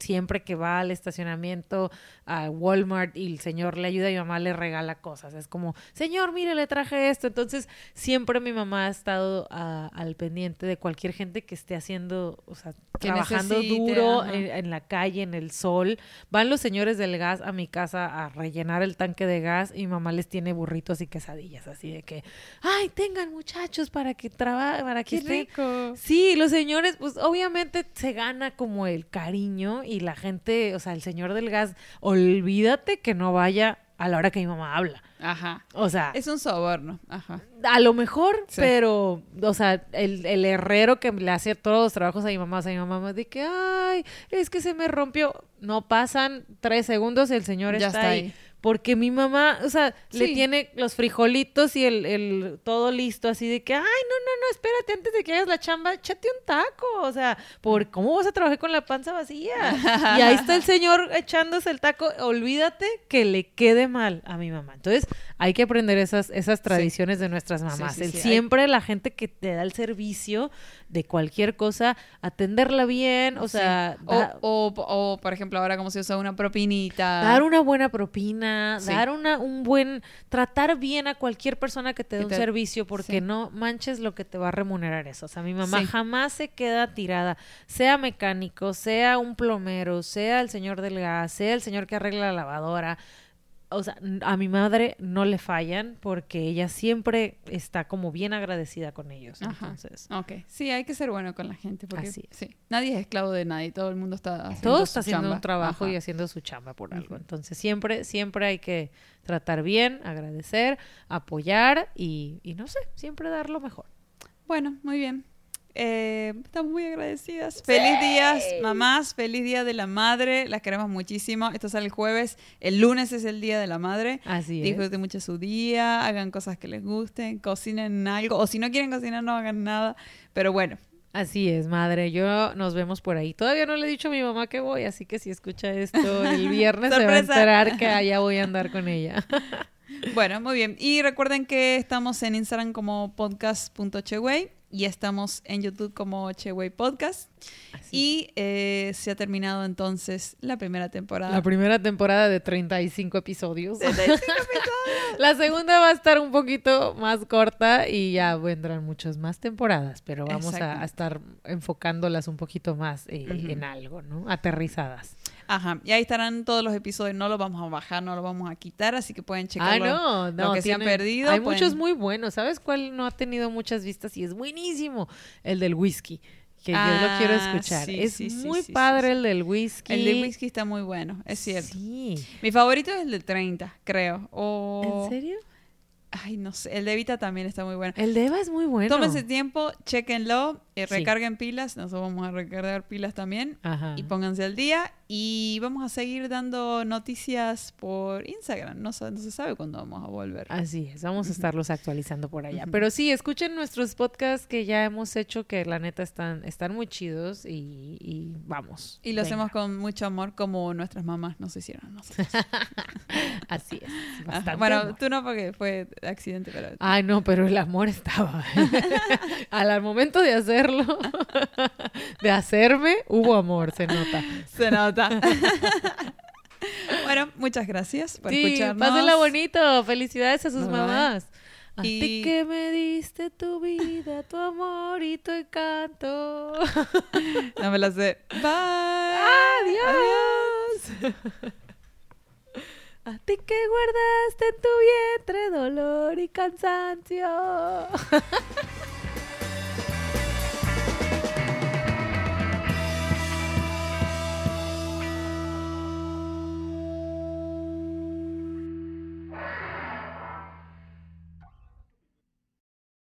Speaker 2: siempre que va al estacionamiento, a Walmart y el señor le ayuda, mi mamá le regala cosas. Es como, señor, mire, le traje esto. Entonces, siempre mi mamá ha estado ah, al pendiente de cualquier gente que esté haciendo, o sea,
Speaker 1: Que
Speaker 2: trabajando
Speaker 1: necesite,
Speaker 2: duro en, en la calle, en el sol. Van los señores del gas a mi casa a rellenar el tanque de gas y mamá les tiene burritos y quesadillas, así de que, ay, tengan muchachos para que trabajen, para que
Speaker 1: ¡Qué
Speaker 2: estén
Speaker 1: rico!
Speaker 2: Sí, los señores, pues obviamente se gana como el cariño y la gente, o sea, el señor del gas, olvídate que no vaya a la hora que mi mamá habla.
Speaker 1: Ajá.
Speaker 2: O sea,
Speaker 1: Es un soborno. Ajá.
Speaker 2: a lo mejor,
Speaker 1: Sí.
Speaker 2: pero, o sea, el, el herrero que le hace todos los trabajos a mi mamá, o sea, mi mamá de que, ay, es que se me rompió. No pasan tres segundos y el señor
Speaker 1: Ya
Speaker 2: está,
Speaker 1: está
Speaker 2: ahí.
Speaker 1: ahí.
Speaker 2: Porque mi mamá, o sea, le tiene los frijolitos y el, el todo listo, así de que, ay, no, no, no, espérate, antes de que hagas la chamba, échate un taco. O sea, ¿por cómo vas a trabajar con la panza vacía? y ahí está el señor echándose el taco. Olvídate que le quede mal a mi mamá. Entonces, hay que aprender esas, esas tradiciones de nuestras mamás.
Speaker 1: sí,
Speaker 2: el
Speaker 1: hay-
Speaker 2: siempre la gente que te da el servicio de cualquier cosa, atenderla bien, o
Speaker 1: Sí.
Speaker 2: sea,
Speaker 1: O,
Speaker 2: da-
Speaker 1: o, o, por ejemplo, ahora como se usa una propinita.
Speaker 2: Dar una buena propina,
Speaker 1: Sí.
Speaker 2: dar una, un buen, tratar bien a cualquier persona que te dé un
Speaker 1: te-
Speaker 2: servicio, porque
Speaker 1: sí.
Speaker 2: no manches lo que te va a remunerar eso. O sea, mi mamá jamás se queda tirada, sea mecánico, sea un plomero, sea el señor del gas, sea el señor que arregla la lavadora. O sea, a mi madre no le fallan porque ella siempre está como bien agradecida con ellos.
Speaker 1: Ajá.
Speaker 2: Entonces,
Speaker 1: Ok. Sí, hay que ser bueno con la gente. Porque
Speaker 2: Así es.
Speaker 1: sí, nadie es esclavo de nadie. Todo el mundo está haciendo
Speaker 2: todo
Speaker 1: su
Speaker 2: está haciendo
Speaker 1: chamba.
Speaker 2: un trabajo
Speaker 1: Ajá.
Speaker 2: y haciendo su chamba por algo. Entonces, siempre, siempre hay que tratar bien, agradecer, apoyar y, y no sé, siempre dar lo mejor.
Speaker 1: Bueno, muy bien. Eh, estamos muy agradecidas. Feliz día, mamás, feliz día de la madre, las queremos muchísimo. Esto sale el jueves, el lunes es el día de la madre.
Speaker 2: Así es.
Speaker 1: Disfruten mucho su día, hagan cosas que les gusten, cocinen algo, o si no quieren cocinar, no hagan nada. Pero bueno,
Speaker 2: Así es, madre. Yo nos vemos por ahí. Todavía no le he dicho a mi mamá que voy, así que si escucha esto el viernes se va a enterar que allá voy a andar con ella.
Speaker 1: Bueno, muy bien. Y recuerden que estamos en Instagram como podcast.cheway y estamos en YouTube como Cheway Podcast. Y eh, se ha terminado entonces la primera temporada.
Speaker 2: La primera temporada de 35 episodios.
Speaker 1: 35
Speaker 2: La segunda va a estar un poquito más corta y ya vendrán muchas más temporadas, pero vamos a, estar enfocándolas un poquito más eh, en algo, ¿no? Aterrizadas.
Speaker 1: Ajá. Y ahí estarán todos los episodios. No los vamos a bajar, no los vamos a quitar, así que pueden
Speaker 2: Ah,
Speaker 1: checarlo.
Speaker 2: no, no.
Speaker 1: lo que se han perdido,
Speaker 2: Hay
Speaker 1: pueden-
Speaker 2: muchos muy buenos. ¿Sabes cuál no ha tenido muchas vistas y es buenísimo? El del whisky, que yo lo
Speaker 1: Ah,
Speaker 2: quiero escuchar.
Speaker 1: sí,
Speaker 2: es
Speaker 1: sí,
Speaker 2: muy
Speaker 1: sí,
Speaker 2: padre el del whisky.
Speaker 1: El de whisky está muy bueno, es cierto.
Speaker 2: Sí.
Speaker 1: Mi favorito es el de 30, creo. O...
Speaker 2: ¿En serio?
Speaker 1: Ay, no sé. El de Evita también está muy bueno.
Speaker 2: El de Eva es muy bueno.
Speaker 1: Tómense tiempo, chequenlo, eh,
Speaker 2: Sí.
Speaker 1: recarguen pilas, nosotros vamos a recargar pilas también
Speaker 2: Ajá.
Speaker 1: y pónganse al día y vamos a seguir dando noticias por Instagram, no, no se sabe cuándo vamos a volver.
Speaker 2: Así es, vamos a estarlos actualizando por allá. Pero sí, escuchen nuestros podcasts que ya hemos hecho, que la neta están, están muy chidos y, y vamos.
Speaker 1: Y lo
Speaker 2: venga.
Speaker 1: hacemos con mucho amor como nuestras mamás nos hicieron nosotros.
Speaker 2: Así es. Bastante
Speaker 1: Bueno,
Speaker 2: amor.
Speaker 1: tú no porque fue accidente, pero...
Speaker 2: Ay, no, pero el amor estaba. al, momento de hacerlo, de hacerme, hubo amor, se nota.
Speaker 1: Se nota. bueno, muchas gracias por
Speaker 2: sí,
Speaker 1: escucharnos.
Speaker 2: pásenla bonito. Felicidades a sus
Speaker 1: Bye,
Speaker 2: mamás. A
Speaker 1: Y-
Speaker 2: ti que me diste tu vida, tu amor y tu encanto.
Speaker 1: No me la sé. Bye.
Speaker 2: Adiós. A ti que guardaste en tu vientre dolor y cansancio.